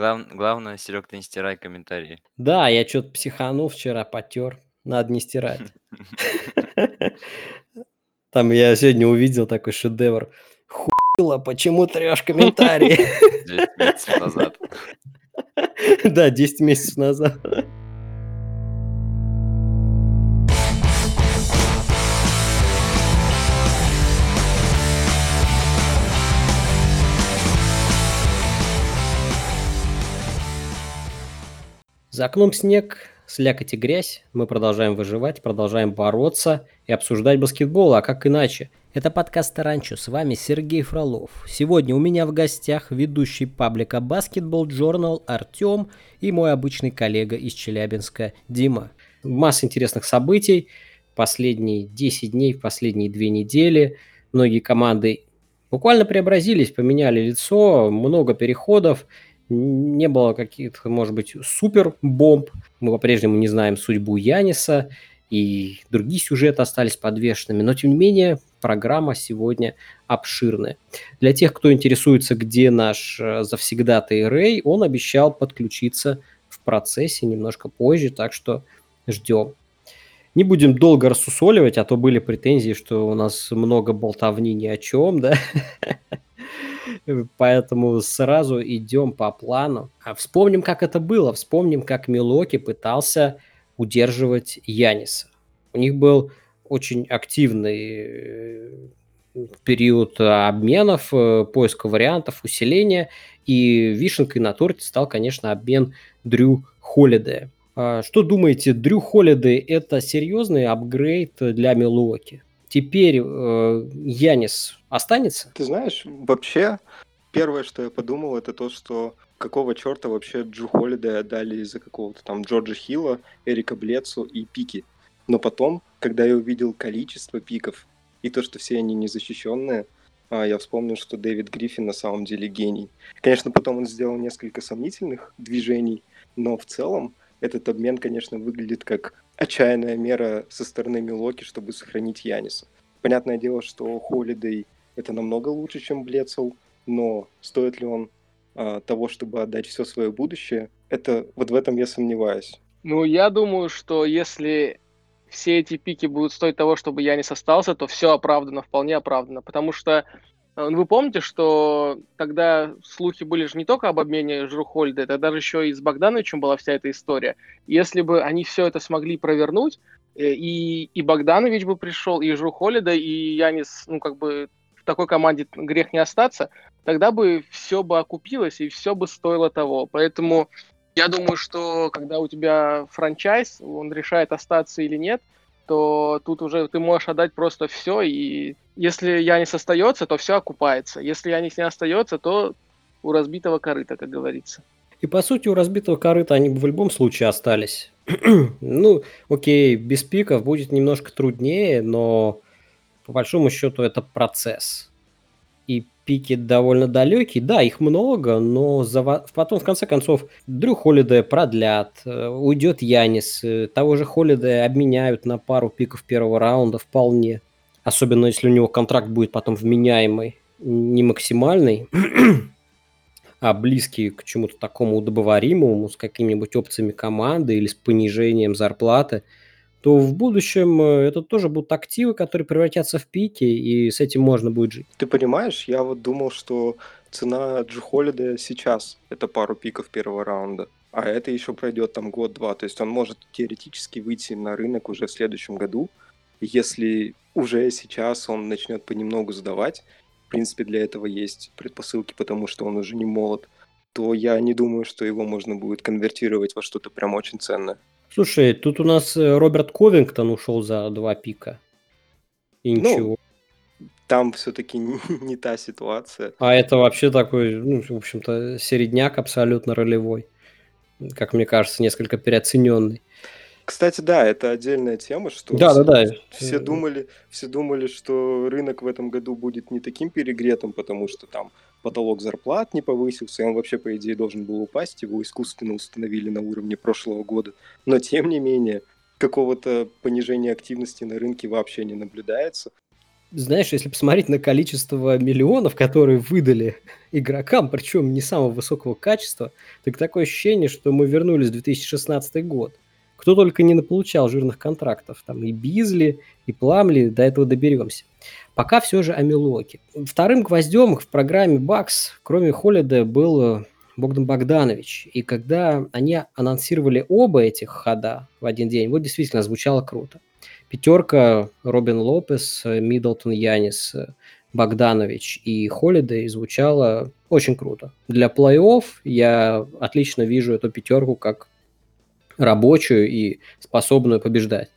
Глав главное, Серег, ты не стирай комментарии. Да, я чё-то психанул вчера, потер. Надо не стирать. Там я сегодня увидел такой шедевр. Хуйло, почему трешь комментарии? 10 месяцев назад. Да, 10 месяцев назад. За окном снег, слякоть и грязь. Мы продолжаем выживать, продолжаем бороться и обсуждать баскетбол, а как иначе? Это подкаст «Таранчо», с вами Сергей Фролов. Сегодня у меня в гостях ведущий паблика Basketball Journal Артем и мой обычный коллега из Челябинска Дима. Масса интересных событий. Последние 10 дней, последние 2 недели. Многие команды буквально преобразились, поменяли лицо, много переходов – не было каких-то, может быть, супер бомб. Мы по-прежнему не знаем судьбу Яниса, и другие сюжеты остались подвешенными. Но, тем не менее, программа сегодня обширная. Для тех, кто интересуется, где наш э, завсегдатый Рэй, он обещал подключиться в процессе немножко позже, так что ждем. Не будем долго рассусоливать, а то были претензии, что у нас много болтовни ни о чем, да. Поэтому сразу идем по плану. А вспомним, как это было. Вспомним, как Милоки пытался удерживать Яниса. У них был очень активный э, период обменов, э, поиска вариантов, усиления. И вишенкой на торте стал, конечно, обмен Дрю Холидея. Что думаете, Дрю Холидей – это серьезный апгрейд для Милуоки? Теперь э, Янис останется? Ты знаешь, вообще, первое, что я подумал, это то, что какого черта вообще Джу Холидея отдали из-за какого-то там Джорджа Хилла, Эрика Блецу и пики. Но потом, когда я увидел количество пиков и то, что все они незащищенные, а, я вспомнил, что Дэвид Гриффин на самом деле гений. Конечно, потом он сделал несколько сомнительных движений, но в целом этот обмен, конечно, выглядит как отчаянная мера со стороны Милоки, чтобы сохранить Яниса. Понятное дело, что Холидей это намного лучше, чем Блецел, но стоит ли он а, того, чтобы отдать все свое будущее, это вот в этом я сомневаюсь. Ну, я думаю, что если все эти пики будут стоить того, чтобы Янис остался, то все оправдано, вполне оправдано. Потому что Э, вы помните, что тогда слухи были же не только об обмене Жрухольда, тогда же еще и с Богдановичем была вся эта история. Если бы они все это смогли провернуть, э, и, и Богданович бы пришел, и Жрухолида, и Янис, ну, как бы в такой команде грех не остаться, тогда бы все бы окупилось, и все бы стоило того. Поэтому я думаю, что когда у тебя франчайз, он решает остаться или нет – то тут уже ты можешь отдать просто все, и если Янис остается, то все окупается. Если Янис не остается, то у разбитого корыта, как говорится. И по сути у разбитого корыта они бы в любом случае остались. ну, окей, без пиков будет немножко труднее, но по большому счету это процесс пики довольно далекие. Да, их много, но за... потом, в конце концов, Дрю Холидея продлят, э, уйдет Янис, э, того же Холидея обменяют на пару пиков первого раунда вполне. Особенно, если у него контракт будет потом вменяемый, не максимальный, а близкий к чему-то такому удобоваримому, с какими-нибудь опциями команды или с понижением зарплаты – то в будущем э, это тоже будут активы, которые превратятся в пики, и с этим можно будет жить. Ты понимаешь, я вот думал, что цена Джи Холлида сейчас это пару пиков первого раунда, а это еще пройдет там год-два. То есть он может теоретически выйти на рынок уже в следующем году, если уже сейчас он начнет понемногу сдавать. В принципе, для этого есть предпосылки, потому что он уже не молод то я не думаю, что его можно будет конвертировать во что-то прям очень ценное. Слушай, тут у нас э, Роберт Ковингтон ушел за два пика. И ну, ничего. Там все-таки не, не та ситуация. А это вообще такой, ну, в общем-то, середняк абсолютно ролевой. Как мне кажется, несколько переоцененный. Кстати, да, это отдельная тема, что да, все, да, да. все думали, все думали, что рынок в этом году будет не таким перегретым, потому что там потолок зарплат не повысился, и он вообще, по идее, должен был упасть, его искусственно установили на уровне прошлого года. Но, тем не менее, какого-то понижения активности на рынке вообще не наблюдается. знаешь, если посмотреть на количество миллионов, которые выдали игрокам, причем не самого высокого качества, так такое ощущение, что мы вернулись в 2016 год. Кто только не получал жирных контрактов. Там и Бизли, и Пламли, до этого доберемся. Пока все же о Милоке. Вторым гвоздем в программе Бакс, кроме Холлида, был Богдан Богданович. И когда они анонсировали оба этих хода в один день, вот действительно звучало круто. Пятерка Робин Лопес, Миддлтон Янис, Богданович и Холидей звучало очень круто. Для плей-офф я отлично вижу эту пятерку как рабочую и способную побеждать.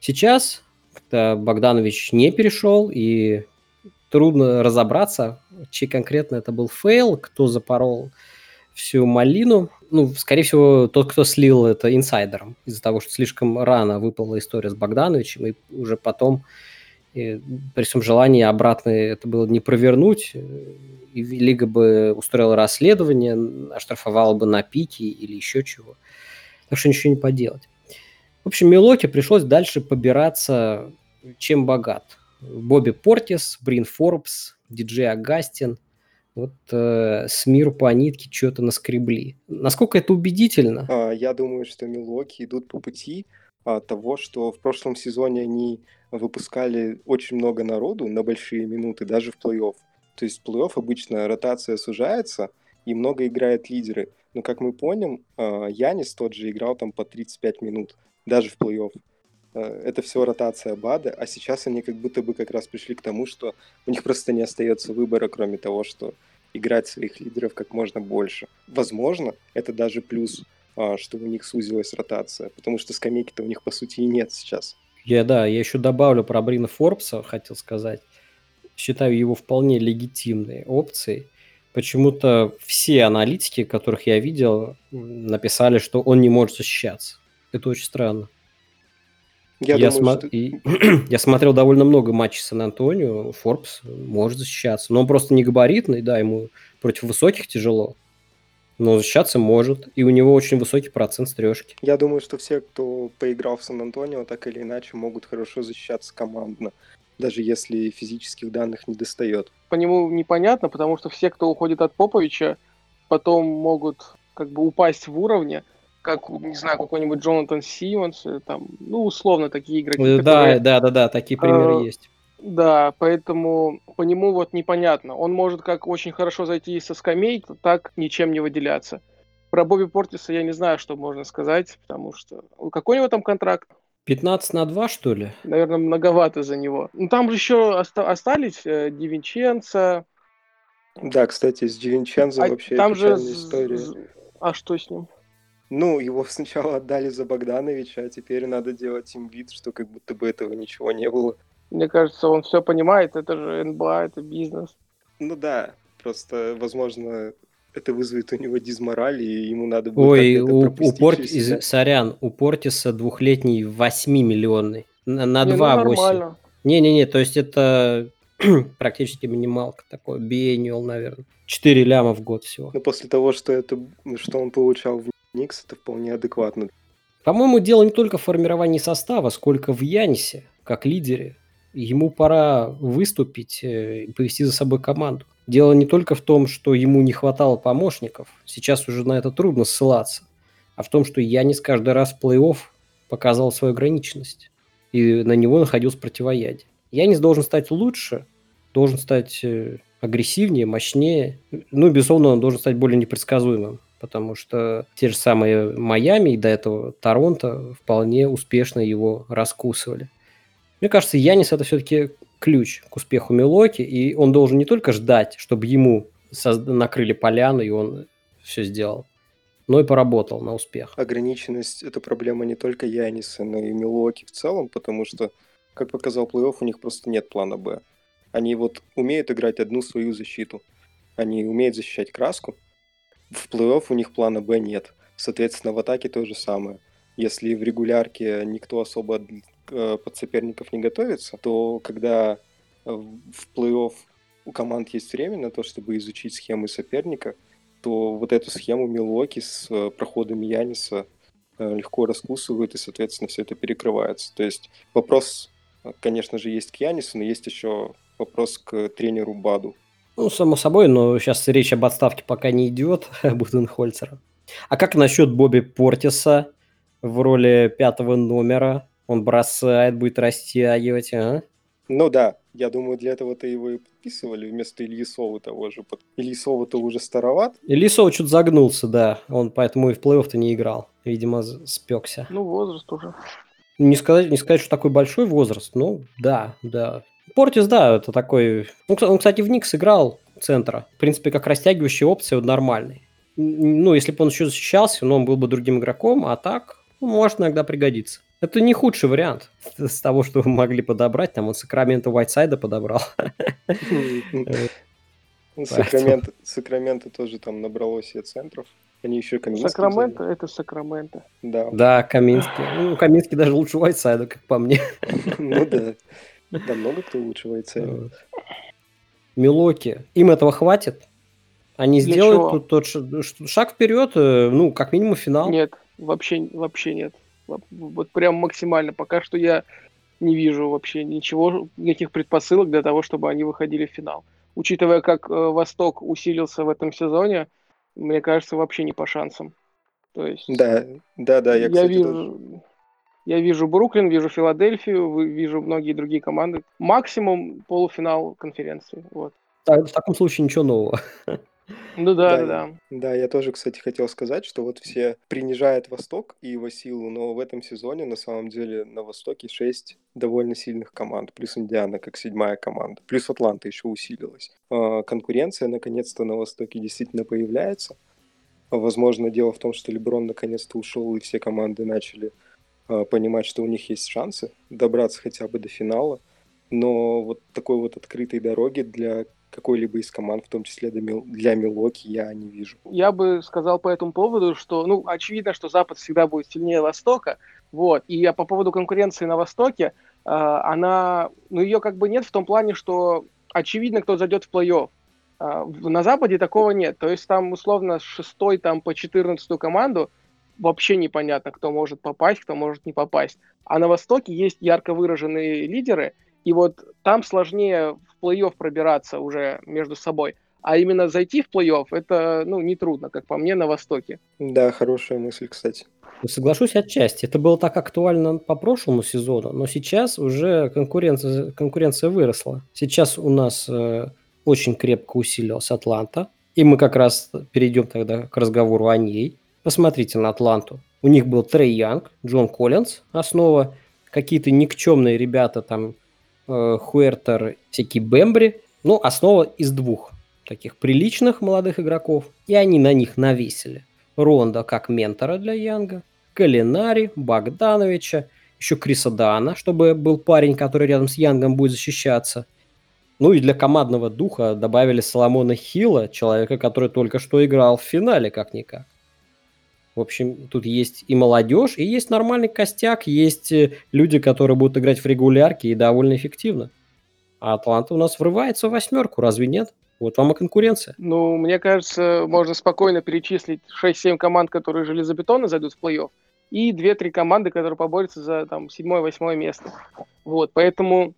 Сейчас Богданович не перешел, и трудно разобраться, чей конкретно это был фейл, кто запорол всю малину. Ну, скорее всего, тот, кто слил это инсайдерам, из-за того, что слишком рано выпала история с Богдановичем, и уже потом, и при всем желании обратно это было не провернуть, и Лига бы устроила расследование, оштрафовала бы на пики или еще чего. Так что ничего не поделать. В общем, Милуоки пришлось дальше побираться, чем богат. Бобби Портис, Брин Форбс, диджей Агастин. Вот э, с миру по нитке что-то наскребли. Насколько это убедительно? А, я думаю, что Милоки идут по пути а, того, что в прошлом сезоне они выпускали очень много народу на большие минуты, даже в плей-офф. То есть в плей-офф обычно ротация сужается, и много играют лидеры. Но, как мы помним, а, Янис тот же играл там по 35 минут даже в плей-офф. Э, это все ротация БАДа, а сейчас они как будто бы как раз пришли к тому, что у них просто не остается выбора, кроме того, что играть своих лидеров как можно больше. Возможно, это даже плюс, а, что у них сузилась ротация, потому что скамейки-то у них по сути и нет сейчас. Я, да, я еще добавлю про Брина Форбса, хотел сказать. Считаю его вполне легитимной опцией. Почему-то все аналитики, которых я видел, написали, что он не может защищаться. Это очень странно. Я, я, думаю, смо... что... и... я смотрел довольно много матчей Сан-Антонио. Форбс может защищаться. Но он просто не габаритный, да, ему против высоких тяжело. Но защищаться может. И у него очень высокий процент стрежки. Я думаю, что все, кто поиграл в Сан-Антонио, так или иначе могут хорошо защищаться командно. Даже если физических данных не достает. По нему непонятно, потому что все, кто уходит от Поповича, потом могут как бы упасть в уровне как, не знаю, какой-нибудь Джонатан Симмонс, э, там, ну, условно, такие игроки. Да, которые, да, да, да, такие примеры э, есть. Да, поэтому по нему вот непонятно. Он может как очень хорошо зайти со скамей, так ничем не выделяться. Про Бобби Портиса я не знаю, что можно сказать, потому что... Какой у него там контракт? 15 на 2, что ли? Наверное, многовато за него. Ну, там же еще оста- остались э, Дивинченко. Да, кстати, с Дивинченцо а вообще там же... история. А что с ним? Ну, его сначала отдали за Богдановича, а теперь надо делать им вид, что как будто бы этого ничего не было. Мне кажется, он все понимает, это же НБА, это бизнес. Ну да, просто, возможно, это вызовет у него дизмораль, и ему надо будет Ой, у, у Порт... Из... сорян, у Портиса двухлетний 8-миллионный. На, на не, 2 ну, 8. Не-не-не, то есть это практически минималка такой, биенниал, наверное. 4 ляма в год всего. Ну, после того, что, это, что он получал в Никс это вполне адекватно. По-моему, дело не только в формировании состава, сколько в Янисе, как лидере. Ему пора выступить э, и повести за собой команду. Дело не только в том, что ему не хватало помощников, сейчас уже на это трудно ссылаться, а в том, что Янис каждый раз в плей-офф показал свою ограниченность, и на него находилось противоядие. Янис должен стать лучше, должен стать э, агрессивнее, мощнее. Ну, безусловно, он должен стать более непредсказуемым потому что те же самые Майами и до этого Торонто вполне успешно его раскусывали. Мне кажется, Янис это все-таки ключ к успеху Милоки, и он должен не только ждать, чтобы ему накрыли поляну, и он все сделал, но и поработал на успех. Ограниченность – это проблема не только Яниса, но и Милоки в целом, потому что, как показал плей-офф, у них просто нет плана «Б». Они вот умеют играть одну свою защиту. Они умеют защищать краску, в плей-офф у них плана Б нет. Соответственно, в атаке то же самое. Если в регулярке никто особо э, под соперников не готовится, то когда в плей-офф у команд есть время на то, чтобы изучить схемы соперника, то вот эту схему Милуоки с э, проходами Яниса э, легко раскусывают, и, соответственно, все это перекрывается. То есть вопрос конечно же, есть к Янису, но есть еще вопрос к тренеру Баду. Ну, само собой, но сейчас речь об отставке пока не идет Буденхольцера. А как насчет Бобби Портиса в роли пятого номера? Он бросает, будет растягивать, а? Ну да, я думаю, для этого-то его и подписывали вместо Ильисова того же. Ильисова-то уже староват. Ильисов что-то загнулся, да. Он поэтому и в плей-офф-то не играл. Видимо, спекся. Ну, возраст уже. Не сказать, не сказать, что такой большой возраст, но да, да. Портис, да, это такой... Он, кстати, в Никс играл центра. В принципе, как растягивающая опция, он нормальный. Ну, если бы он еще защищался, но он был бы другим игроком, а так, может иногда пригодиться. Это не худший вариант с того, что вы могли подобрать. Там он Сакраменто Уайтсайда подобрал. Сакраменто, Сакраменто тоже там набралось себе центров. Они еще Каминский Сакраменто – это Сакраменто. Да. Да, Каминский. Ну, Каминский даже лучше Уайтсайда, как по мне. Ну да. Да много кто лучше Уайтсайда. Милоки. Им этого хватит? Они Для сделают тот, тот шаг вперед, ну, как минимум финал. Нет, вообще, вообще нет. Вот прям максимально. Пока что я не вижу вообще ничего, никаких предпосылок для того, чтобы они выходили в финал. Учитывая, как э, Восток усилился в этом сезоне, мне кажется, вообще не по шансам. То есть... Да, да, да, я, я кстати, вижу, тоже. я вижу Бруклин, вижу Филадельфию, вижу многие другие команды. Максимум полуфинал конференции. Вот. Так- В таком случае ничего нового. Ну да, Да, да, да. Я тоже, кстати, хотел сказать, что вот все принижают Восток и его силу, но в этом сезоне на самом деле на Востоке шесть довольно сильных команд, плюс Индиана как седьмая команда, плюс Атланта еще усилилась. А, Конкуренция наконец-то на Востоке действительно появляется. Возможно, дело в том, что Леброн наконец-то ушел, и все команды начали а, понимать, что у них есть шансы добраться хотя бы до финала. Но вот такой вот открытой дороги для какой-либо из команд, в том числе для Мил- для Милоки, я не вижу. Я бы сказал по этому поводу, что, ну, очевидно, что Запад всегда будет сильнее Востока, вот, и по поводу конкуренции на Востоке, э, она, ну, ее как бы нет в том плане, что очевидно, кто зайдет в плей-офф. В- на Западе такого нет, то есть там, условно, с шестой там по четырнадцатую команду вообще непонятно, кто может попасть, кто может не попасть. А на Востоке есть ярко выраженные лидеры, и вот там сложнее в плей-офф пробираться уже между собой. А именно зайти в плей-офф, это, ну, нетрудно, как по мне, на Востоке. Да, хорошая мысль, кстати. Ну, Соглашусь отчасти. Это было так актуально по прошлому сезону, но сейчас уже конкуренция, конкуренция выросла. Сейчас у нас э, очень крепко усилилась Атланта, и мы как раз перейдем тогда к разговору о ней. Посмотрите на Атланту. У них был Трей Янг, Джон Коллинз, основа, какие-то никчемные ребята там, Хуэртер, всякие Бембри. Ну, основа из двух таких приличных молодых игроков, и они на них навесили. Ронда как ментора для Янга, Калинари, Богдановича, еще Криса Дана, чтобы был парень, который рядом с Янгом будет защищаться. Ну и для командного духа добавили Соломона Хилла, человека, который только что играл в финале, как-никак. В общем, тут есть и молодежь, и есть нормальный костяк, есть э, люди, которые будут играть в регулярке и довольно эффективно. А Атланта у нас врывается в восьмерку, разве нет? Вот вам и конкуренция. Ну, мне кажется, можно спокойно перечислить 6-7 команд, которые железобетонно зайдут в плей-офф, и 2-3 команды, которые поборются за там 7-8 место. Вот, поэтому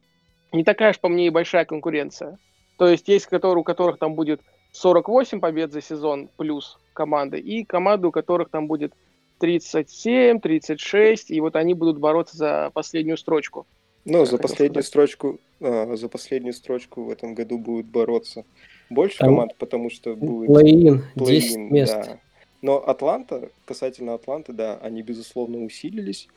не такая уж по мне и большая конкуренция. То есть есть которые, у которых там будет 48 побед за сезон плюс команды, и команды, у которых там будет 37, 36, и вот они будут бороться за последнюю строчку. Ну, за последнюю сказать. строчку, а, за последнюю строчку в этом году будут бороться больше Там команд, потому что будет Плей-ин, 10 плей-ин, мест. да. Но Атланта, касательно Атланты, да, они, безусловно, усилились.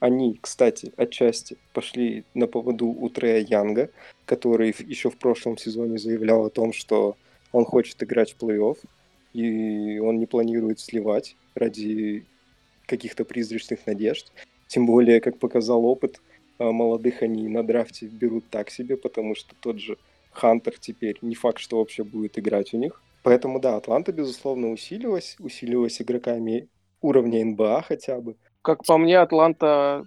Они, кстати, отчасти пошли на поводу у Трея Янга, который еще в прошлом сезоне заявлял о том, что он хочет играть в плей-офф, и он не планирует сливать ради каких-то призрачных надежд. Тем более, как показал опыт, а, молодых они на драфте берут так себе, потому что тот же Хантер теперь не факт, что вообще будет играть у них. Поэтому, да, Атланта, безусловно, усилилась, усилилась игроками уровня НБА хотя бы. Как по мне, Атланта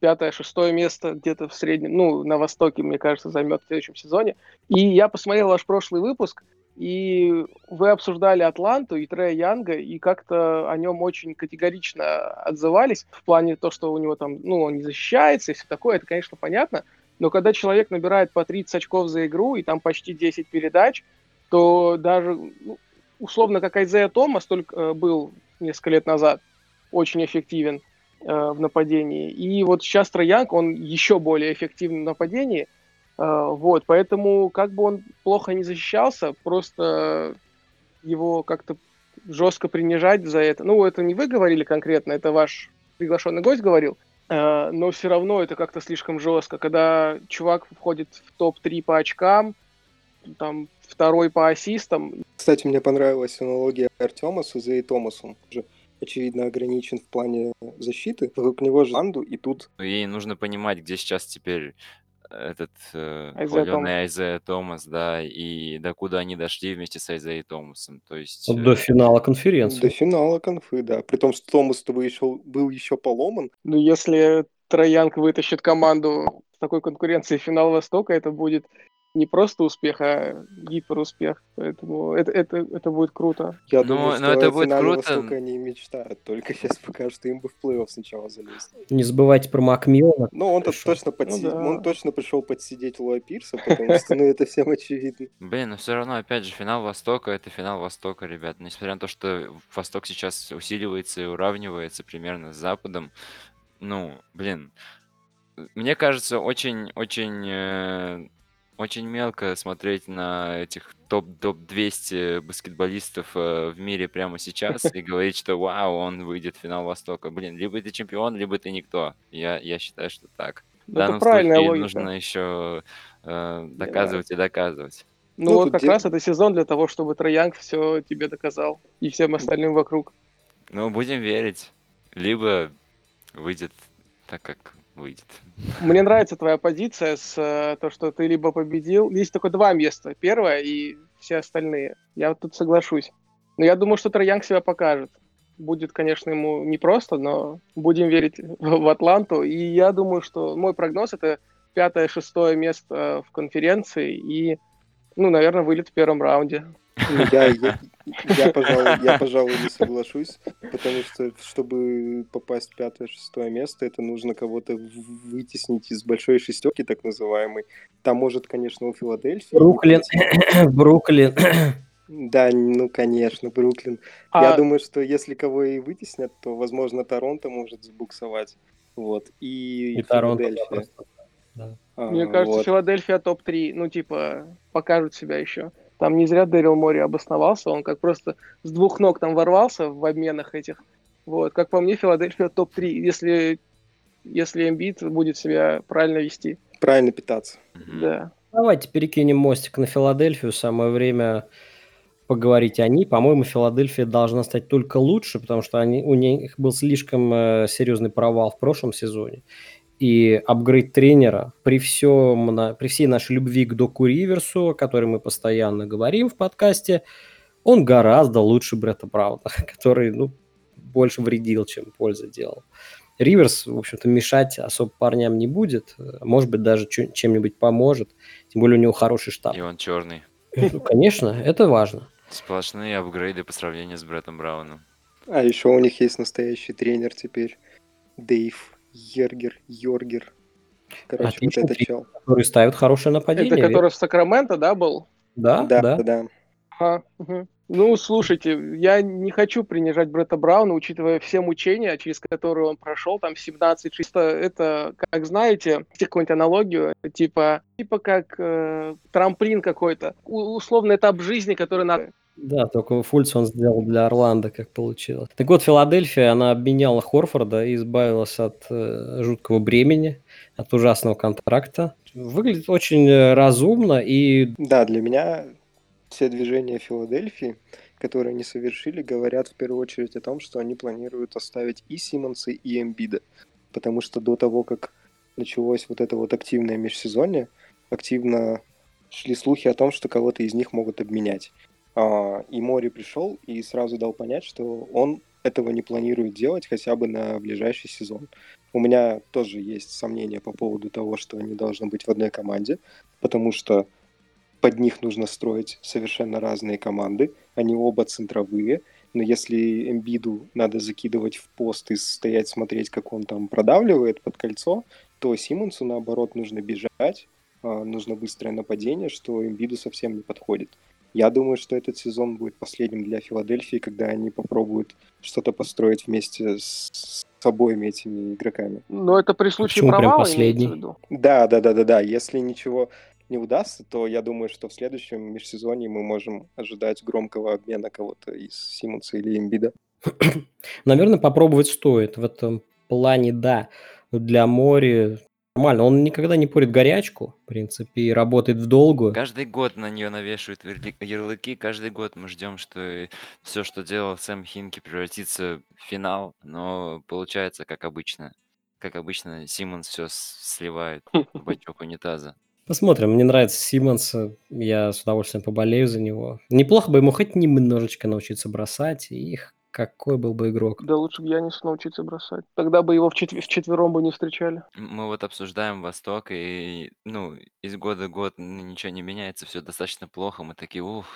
пятое, шестое место где-то в среднем, ну, на Востоке, мне кажется, займет в следующем сезоне. И я посмотрел ваш прошлый выпуск, и вы обсуждали Атланту и Трея Янга, и как-то о нем очень категорично отзывались в плане то, что у него там, ну, он не защищается и все такое, это, конечно, понятно, Но когда человек набирает по 30 очков за игру и там почти 10 передач, то даже ну, условно как Айзея Томас только э, был несколько лет назад очень эффективен э, в нападении. И вот сейчас Троянг, он еще более эффективен в нападении. Э, вот, поэтому как бы он плохо не защищался, просто его как-то жестко принижать за это. Ну, это не вы говорили конкретно, это ваш приглашенный гость говорил. Э, но все равно это как-то слишком жестко, когда чувак входит в топ-3 по очкам, там второй по ассистам. Кстати, мне понравилась аналогия Артема с Изей Томасом. Уже очевидно ограничен в плане защиты. Вокруг него же Анду, и тут... Ну, ей нужно понимать, где сейчас теперь этот э, хваленый Томас. Айзея Томас, да, и докуда они дошли вместе с Айзеей Томасом. То есть... Вот э, До финала конференции. До финала конфы, да. При том, что Томас был еще, был еще поломан. Ну, если Троянг вытащит команду с такой конкуренцией в финал Востока, это будет не просто успех, а гиперуспех. Поэтому это, это, это будет круто. Я Ну, думаю, но что это будет круто. Они мечтают. Только сейчас пока что им бы в плей-офф сначала залезть. Не забывайте про Макмиллана. Ну, он-то Пришел. точно, подси- Ну да. он точно пришел подсидеть Луа Пирса, потому что, ну, это всем очевидно. Блин, но все равно, опять же, финал Востока это финал Востока, ребят. Несмотря на то, что Восток сейчас усиливается и уравнивается примерно с Западом, ну, блин, мне кажется, очень-очень очень мелко смотреть на этих топ топ 200 баскетболистов э, в мире прямо сейчас и говорить, что вау, он выйдет в финал Востока. Блин, либо ты чемпион, либо ты никто. Я, я считаю, что так. В Ну, это данном правильная случае логика. нужно еще э, доказывать и доказывать. Ну, Ну, вот как де- раз это сезон для того, чтобы Троянг все тебе доказал. И всем остальным вокруг. Ну, будем верить. Либо выйдет так, как выйдет. Мне нравится твоя позиция с э, то, что ты либо победил. Есть только два места. Первое и все остальные. Я вот тут соглашусь. Но я думаю, что Троянг себя покажет. Будет, конечно, ему непросто, но будем верить в, Атланту. И я думаю, что мой прогноз это пятое-шестое место в конференции и, ну, наверное, вылет в первом раунде. Я, я, я, пожалуй, я, пожалуй, не соглашусь, потому что, чтобы попасть в пятое-шестое место, это нужно кого-то вытеснить из большой шестерки, так называемой. Там может, конечно, у Филадельфии... Бруклин. Бруклин. Да, ну, конечно, Бруклин. А, Я думаю, что если кого и вытеснят, то, возможно, Торонто может забуксовать. Вот. И, И Торонто. да, Филадельфия. просто. Да. А, Мне кажется, вот. Филадельфия топ-3, ну, типа, покажут себя еще. Там не зря Дэрил Мори обосновался, он как просто с двух ног там ворвался в обменах этих. Вот, как по мне, Филадельфия топ-3, если, если Эмбит будет себя правильно вести. Правильно питаться. Да. Давайте перекинем мостик на Филадельфию. Самое время поговорить о ней. По-моему, Филадельфия должна стать только лучше, потому что они, у них был слишком э, серьезный провал в прошлом сезоне. И апгрейд тренера при, всем, на- при всей нашей любви к Доку Риверсу, о которой мы постоянно говорим в подкасте, он гораздо лучше Бретта Брауна, который ну, больше вредил, чем пользы делал. Риверс, в общем-то, мешать особо парням не будет. Может быть, даже чем-нибудь поможет. Тем более у него хороший штаб. И он черный. Ну, конечно, это важно. Сплошные апгрейды по сравнению с Бреттом Брауном. А еще у них есть настоящий тренер теперь. Дэйв Йергер. Йоргер. Короче, Отличный вот этот чел. Который ставит хорошее нападение. Это который в Сакраменто, да, был? Да, Да, да. да, да. Ага, мгм. Ну, слушайте, я не хочу принижать Бретта Брауна, учитывая все мучения, через которые он прошел, там 17 6 это, как знаете, какую-нибудь аналогию, типа, типа как э, трамплин какой-то, У- условно этап жизни, который надо. Да, только Фульц он сделал для Орландо, как получилось. Так вот, Филадельфия, она обменяла Хорфорда и избавилась от э, жуткого бремени, от ужасного контракта. Выглядит очень э, разумно и Да, для меня все движения Филадельфии, которые они совершили, говорят в первую очередь о том, что они планируют оставить и Симмонса, и Эмбида. Потому что до того, как началось вот это вот активное межсезонье, активно шли слухи о том, что кого-то из них могут обменять. А, и Мори пришел и сразу дал понять, что он этого не планирует делать хотя бы на ближайший сезон. У меня тоже есть сомнения по поводу того, что они должны быть в одной команде, потому что под них нужно строить совершенно разные команды. Они оба центровые. Но если Эмбиду надо закидывать в пост и стоять смотреть, как он там продавливает под кольцо, то Симмонсу, наоборот, нужно бежать, а, нужно быстрое нападение, что Эмбиду совсем не подходит. Я думаю, что этот сезон будет последним для Филадельфии, когда они попробуют что-то построить вместе с с обоими этими игроками. Но это при случае почему прям провала последний? в виду? Да, да, да, да, да. Если ничего не удастся, то я думаю, что в следующем межсезонье мы можем ожидать громкого обмена кого-то из Симмонса или Эмбида. Наверное, попробовать стоит. В этом плане, да. Для Мори нормально. Он никогда не порит горячку, в принципе, и работает в долгую. Каждый год на нее навешивают верли- ярлыки, каждый год мы ждем, что все, что делал Сэм Хинки, превратится в финал, но получается как обычно. Как обычно, Симмонс все сливает в бачок унитаза. Посмотрим. Мне нравится Симмонс. Я с удовольствием поболею за него. Неплохо бы ему хоть немножечко научиться бросать. И какой был бы игрок. Да лучше бы Янис научиться бросать. Тогда бы его в, четв- в четвером бы не встречали. Мы вот обсуждаем Восток, и, ну, из года в год ничего не меняется, все достаточно плохо. Мы такие, ух,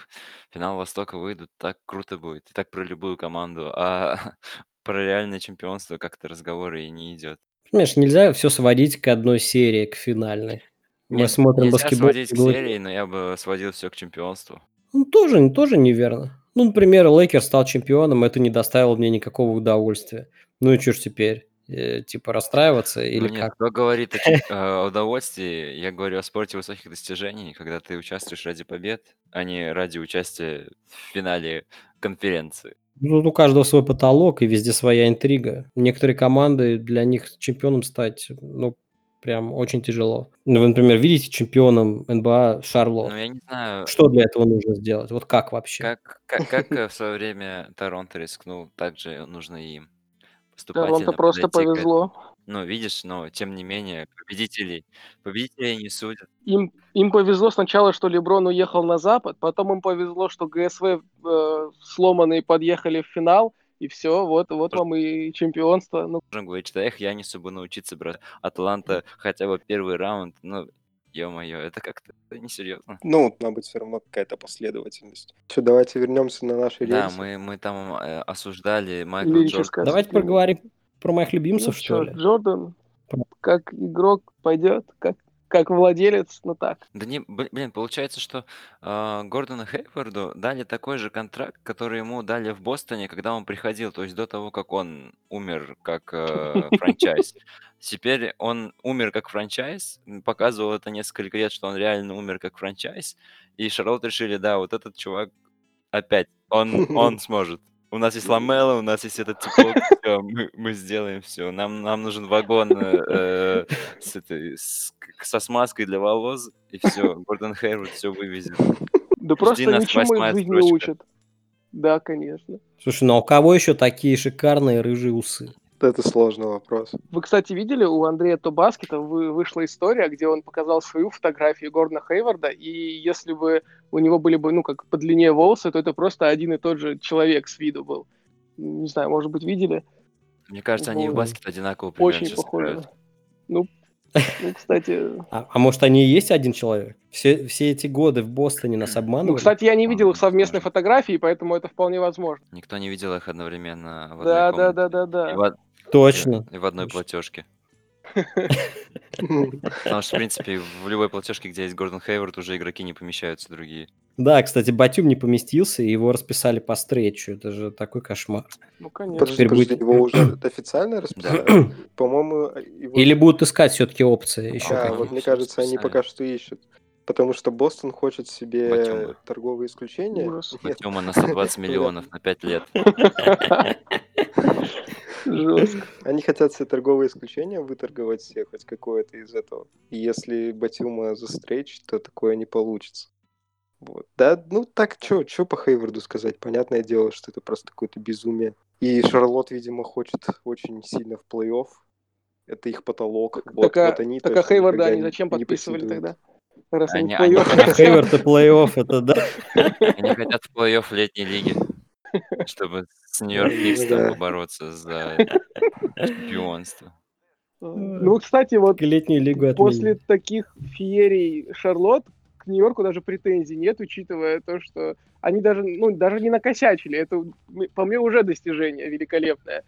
финал Востока выйдут, так круто будет, и так про любую команду. А про реальное чемпионство как-то разговоры и не идет. Понимаешь, нельзя все сводить к одной серии, к финальной. Мы Нет, смотрим нельзя баскетбол. сводить к серии, но я бы сводил все к чемпионству. Ну, тоже, тоже неверно. Ну, например, Лейкер стал чемпионом, это не доставило мне никакого удовольствия. Ну и что ж теперь? Э, типа расстраиваться Ну или нет, как? кто говорит о, чем- о удовольствии, я говорю о спорте высоких достижений, когда ты участвуешь ради побед, а не ради участия в финале конференции. Ну, у каждого свой потолок и везде своя интрига. Некоторые команды, для них чемпионом стать, ну, прям очень тяжело. Ну, вы, например, видите чемпионом НБА Шарлот. Ну, я не знаю, Что для этого нужно сделать? Вот как вообще? как, как, как э, в свое время Торонто рискнул, так же нужно им поступательно Торонто просто повезло. Ну, видишь, но тем не менее, победителей, победителей не судят. Им, им повезло сначала, что Леброн уехал на Запад, потом им повезло, что ГСВ э, сломанные подъехали в финал, и все, вот, вот вам и чемпионство. Ну, Можем говорить, что эх, Янису бы научиться брать Атланта хотя бы первый раунд, ну, ё-моё, это как-то несерьезно. Ну, должна быть все равно какая-то последовательность. Что, давайте вернемся на наши Да, рельсы. мы, мы там э, осуждали Майкла Джордана. Давайте проговорим про моих Ну любимцев, что чё, ли? Джордан, как игрок пойдет, как, как владелец, ну так. Да не, блин, получается, что э, Гордону Хейфорду дали такой же контракт, который ему дали в Бостоне, когда он приходил, то есть до того, как он умер как э, франчайз. Теперь он умер как франчайз, показывал это несколько лет, что он реально умер как франчайз, и Шарлот решили, да, вот этот чувак опять, он, он сможет. У нас есть Ламела, у нас есть этот типок, все, мы, мы сделаем все. Нам, нам нужен вагон э, э, с этой, с- к- со смазкой для волос, и все, Гордон Хейвуд все вывезет. Да просто нас, ничему их восьмая жизнь не строчка. учат. Да, конечно. Слушай, ну а у кого еще такие шикарные рыжие усы? Это сложный вопрос. Вы, кстати, видели, у Андрея Тобаскета вы- вышла история, где он показал свою фотографию Гордона Хейварда, и если бы у него были бы, ну, как по длине волосы, то это просто один и тот же человек с виду был. Не знаю, может быть, видели? Мне кажется, они и в баскет одинаково примерно Очень играют. Ну, ну, кстати... А, а может, они и есть один человек? Все, все эти годы в Бостоне нас обманывали? Ну, кстати, я не видел их А, совместной фотографии, поэтому это вполне возможно. Никто не видел их одновременно в одной Да, да, комнате. да, да, И да. в, од- Точно. и в одной платежке. Потому что, в принципе, в любой платежке, где есть Гордон Хейвард, уже игроки не помещаются другие. Да, кстати, Батюм не поместился, и его расписали по стрейчу. Это же такой кошмар. Ну, конечно. Подожди, Теперь подожди, будет- его уже официально расписали? По-моему, его... Или будут искать все-таки опции еще Да, какие? вот мне кажется, они пока что ищут. Потому что Бостон хочет себе Батюма. торговые исключения. Батюма на 120 миллионов на 5 лет. Жестко. Они хотят себе торговые исключения выторговать себе хоть какое-то из этого. И если Батюма застрейч, то такое не получится. Вот. Да, ну так что, что по Хейварду сказать? Понятное дело, что это просто какое-то безумие. И Шарлот, видимо, хочет очень сильно в плей-офф. Это их потолок. Вот, так а, вот они так а Хейварда они не- зачем не подписывали претендуют. тогда? Раз они, Они- они Хейвард и плей-офф, это да. Они хотят в плей-офф летней лиги, чтобы с Нью-Йорк Да. побороться за чемпионство. Ну, кстати, вот Летнюю лигу после отменили. таких феерий Шарлот, к Нью-Йорку даже претензий нет, учитывая то, что они даже, ну, даже не накосячили. Это, по мне, уже достижение великолепное.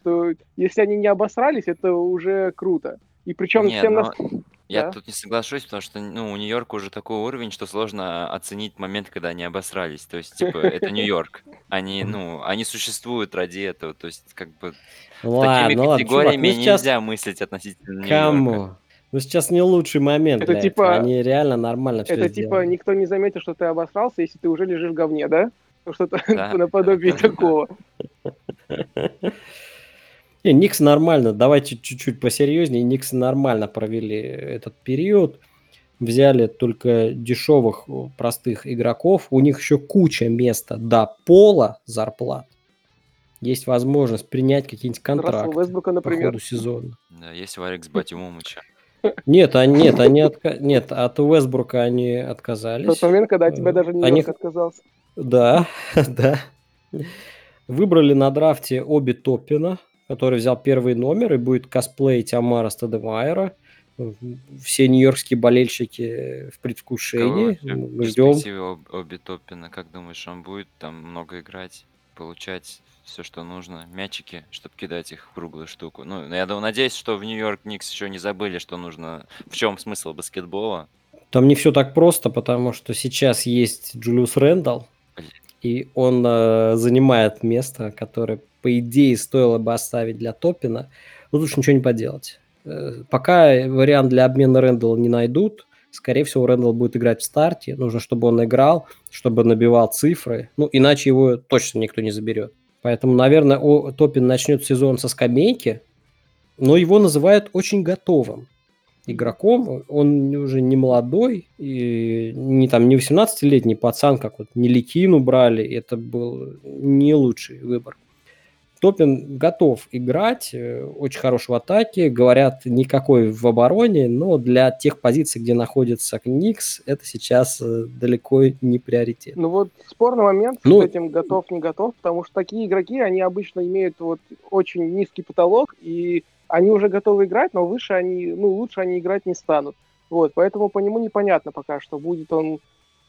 Что если они не обосрались, это уже круто. И причем Не, всем но нас... я Да. тут не соглашусь, потому что, ну, у Нью-Йорка уже такой уровень, что сложно оценить момент, когда они обосрались. То есть, типа, это Нью-Йорк. Они, ну, они существуют ради этого. То есть, как бы, с такими Ладно, ладно, чувак, категориями ну сейчас... нельзя мыслить относительно Нью-Йорка. Кому? Ну сейчас не лучший момент Это для типа-. Они реально нормально все Это типа сделали. никто не заметил, что ты обосрался, если ты уже лежишь в говне, да? Ну, Что-то Да, наподобие да, да, да. такого. Не, Никс нормально, давайте чуть-чуть посерьезнее. Никс нормально провели этот период. Взяли только дешевых, о, простых игроков. У них еще куча места до пола зарплат. Есть возможность принять какие-нибудь контракты Вестбрука, по например. ходу сезона. Да, есть Варик с Батимумыча. Нет, они, нет, они отка- нет, от Уэсбрука они В отказались. тот момент, когда от тебя Э, даже они Нью-Йорк х- отказался. Да, да. Выбрали на драфте Оби Топпина, который взял первый номер и будет косплеить Амара Стадемайера. Все нью-йоркские болельщики в Кого предвкушении. вообще Мы ждем. Оби Топпина, как думаешь, он будет там много играть, получать все, что нужно, мячики, чтобы кидать их в круглую штуку? Ну, я думаю, надеюсь, что в Нью-Йорк Никс еще не забыли, что нужно, в чем смысл баскетбола. Там не все так просто, потому что сейчас есть Джулиус Рэндалл, и он э, занимает место, которое, по идее, стоило бы оставить для Топпина. Но тут ничего не поделать. Э, Пока вариант для обмена Рэндалла не найдут, скорее всего, Рэндалл будет играть в старте. Нужно, чтобы он играл, чтобы набивал цифры. Ну, иначе его точно никто не заберет. Поэтому, наверное, о- Топпин начнет сезон со скамейки, но его называют очень готовым игроком. Он уже не молодой, и не там не 18-летний пацан, как вот Неликину брали. Это был не лучший выбор. Топин готов играть, э, очень хорош в атаке, говорят, никакой в обороне, но для тех позиций, где находится Никс, это сейчас э, далеко не приоритет. Ну вот спорный момент Ну- с этим готов, не готов, потому что такие игроки, они обычно имеют вот очень низкий потолок, и они уже готовы играть, но выше они, ну, лучше они играть не станут. Вот, поэтому по нему непонятно пока, что будет он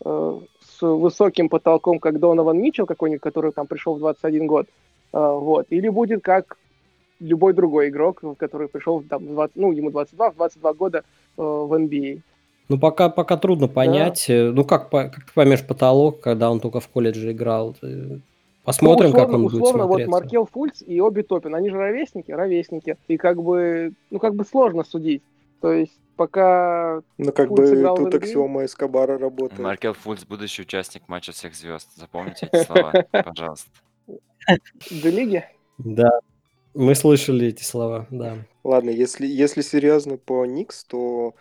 э, с высоким потолком, как Донован Митчелл какой-нибудь, который там пришел в 21 год, вот, или будет как любой другой игрок, который пришел там, в 20, ну, ему 22, в 22 года э, в NBA. Ну, пока, пока трудно понять. э, Ну, как, как ты поймешь потолок, когда он только в колледже играл? Э, Посмотрим, Ну, как условно- он будет условно, вот смотреться. Маркел Фульц и Оби Топин, они же ровесники, ровесники. И как бы, ну как бы сложно судить. То есть пока Ну, как Фулц бы тут NBA. аксиома Эскобара работает. Маркел Фульц, будущий участник матча всех звезд. Запомните эти слова, пожалуйста. В лиге, Да, мы слышали эти слова, да. Ладно, если, если серьезно по Никс, то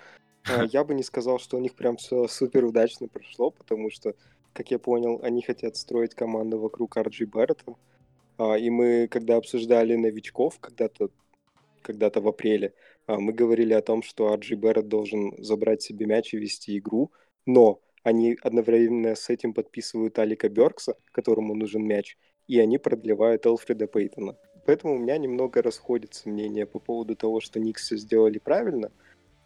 э, я бы не сказал, что у них прям все супер удачно прошло, потому что, как я понял, они хотят строить команду вокруг Арджи Баррета. А, и мы, когда обсуждали новичков когда-то когда-то в апреле, а, мы говорили о том, что Арджи Баррет должен забрать себе мяч и вести игру, но они одновременно с этим подписывают Алика Беркса, которому нужен мяч, и они продлевают Элфреда Пейтона. Поэтому у меня немного расходится мнение по поводу того, что Никс все сделали правильно.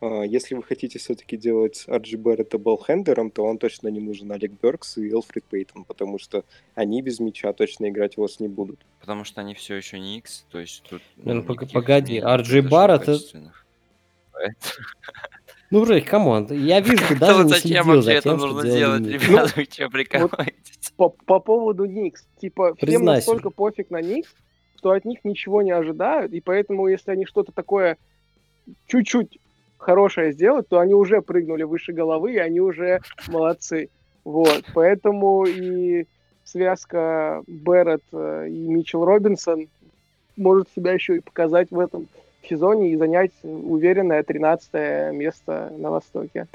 А, Если вы хотите все-таки делать Арджи Баррета болхендером, то он точно не нужен Алек Беркс и Элфред Пейтон, потому что они без мяча точно играть у вас не будут. Потому что они все еще Никс, то есть тут... Ну, никаких погоди, изменений RJ это- Ну, Жень, come on, я вижу, ты Да даже не зачем следил вообще за это тем, что нужно делать, ребята? Вы что, прикалываетесь? по, по поводу Никс, типа, всем настолько пофиг на Никс, что от них ничего не ожидают, и поэтому, если они что-то такое чуть-чуть хорошее сделают, то они уже прыгнули выше головы, и они уже молодцы. Вот, поэтому и связка Берретт э, и Митчелл Робинсон может себя еще и показать в этом сезоне и занять уверенное 13 место на Востоке.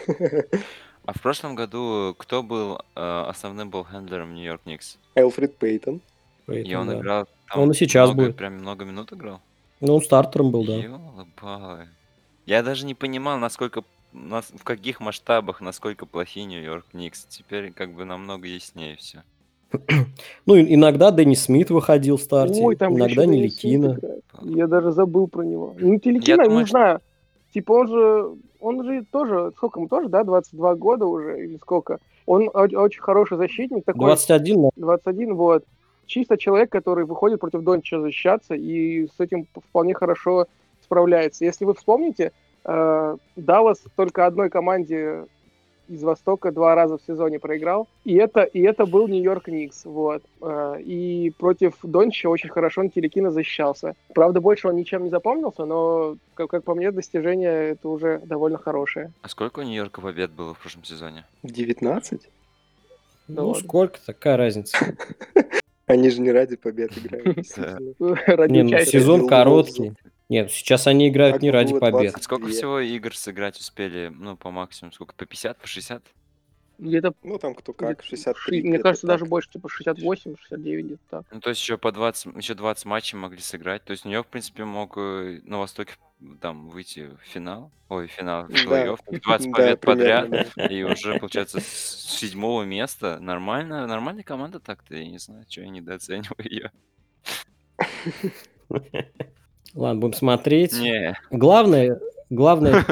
А в прошлом году кто был э, основным болхендлером Нью-Йорк Никс? Элфред Пейтон. И он да. играл... там Он и сейчас много- будет. Прям много минут играл? Ну, он стартером был, да. Ёлы-палы. Я даже не понимал, насколько... нас- в каких масштабах, насколько плохи Нью-Йорк Никс. Теперь как бы намного яснее все. Ну, иногда Дэнни Смит выходил в старте, Ой, там иногда еще не Денис Смит Ликина. играет. Я даже забыл про него. Ну, Телекина, думаю, не что- знаю. Типа он же, он же тоже, сколько ему тоже, да, 22 года уже, или сколько? Он очень хороший защитник, такой 21, но 21, вот. Чисто человек, который выходит против Дончича защищаться и с этим вполне хорошо справляется. Если вы вспомните, э, Даллас только одной команде из Востока два раза в сезоне проиграл, и это, и это был Нью-Йорк Никс, вот. Э, И против Дончича очень хорошо Нтиликина защищался. Правда, больше он ничем не запомнился, но, как, как по мне, достижение это уже довольно хорошее. А сколько у Нью-Йорка побед было в прошлом сезоне? 19? Да ну ладно. сколько, такая разница. Они же не ради побед играют, Не, ну сезон короткий. Нет, сейчас они играют Так не ради побед. 20. А сколько всего игр сыграть успели? Ну, по максимуму, сколько? По 50, по 60? Где-то Ну, там кто как, где-то 63 ши- Мне кажется, так. даже больше, типа 68, 69 где-то так. Ну, то есть еще по 20, еще 20 матчей могли сыграть. То есть Нью-Йорк, в принципе, мог э, на Востоке там выйти в финал. Ой, финал, в Да. плей-офф. 20 Да, побед подряд. да. И уже, получается, с седьмого места. Нормально, нормальная команда так-то. Я не знаю, что я недооцениваю ее. Ладно, будем смотреть. Не, Главное, главное,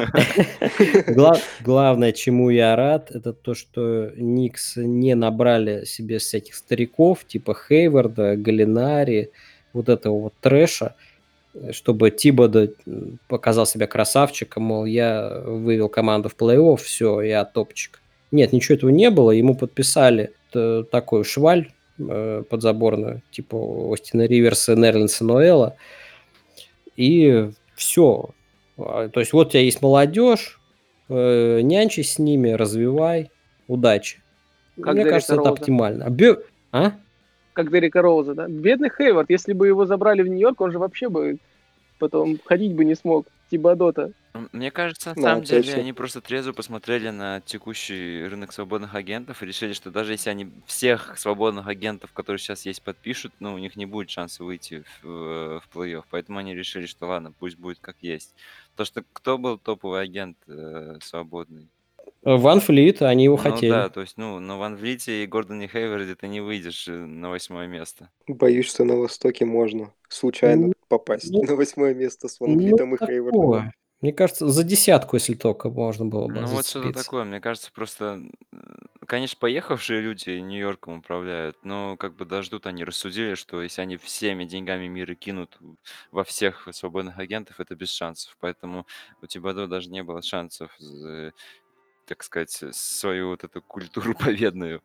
гла- главное, чему я рад, это то, что Никс не набрали себе всяких стариков, типа Хейварда, Галинари, вот этого вот трэша, чтобы Тибода показал себя красавчиком, мол, я вывел команду в плей-офф, все, я топчик. Нет, ничего этого не было, ему подписали такой шваль э, подзаборную, типа Остина Риверса, Нерлинса, Ноэла, и все. То есть вот у тебя есть молодежь, э, нянчись с ними, развивай, удачи. Как Мне Дерека кажется, это Роуза. оптимально. А Бе- А? Как Дерека Роуза, да? Бедный Хейвард, если бы его забрали в Нью-Йорк, он же вообще бы потом ходить бы не смог. Тибадота. М, мне кажется, на Да, самом деле точно. они просто трезво посмотрели на текущий рынок свободных агентов и решили, что даже если они всех свободных агентов, которые сейчас есть, подпишут, ну, у них не будет шанса выйти в, э, в плей-офф. Поэтому они решили, что ладно, пусть будет как есть. То, что кто был топовый агент э, свободный? Ван Флит, они его Ну хотели. да, то есть, ну, на Ван Влите и Гордоне Хейверде ты не выйдешь э, на восьмое место. Боюсь, что на Востоке можно случайно Ну, попасть ну, на восьмое место с Ван Ну, Влитом и Хейвардом. такое. Мне кажется, за десятку, если только можно было бы Ну вот что-то зацепиться. такое, мне кажется, просто, э, конечно, поехавшие люди Нью-Йорком управляют, но как бы дождут, они рассудили, что если они всеми деньгами мира кинут во всех свободных агентов, это без шансов. Поэтому у Тибадо даже не было шансов, так сказать, свою вот эту культуру победную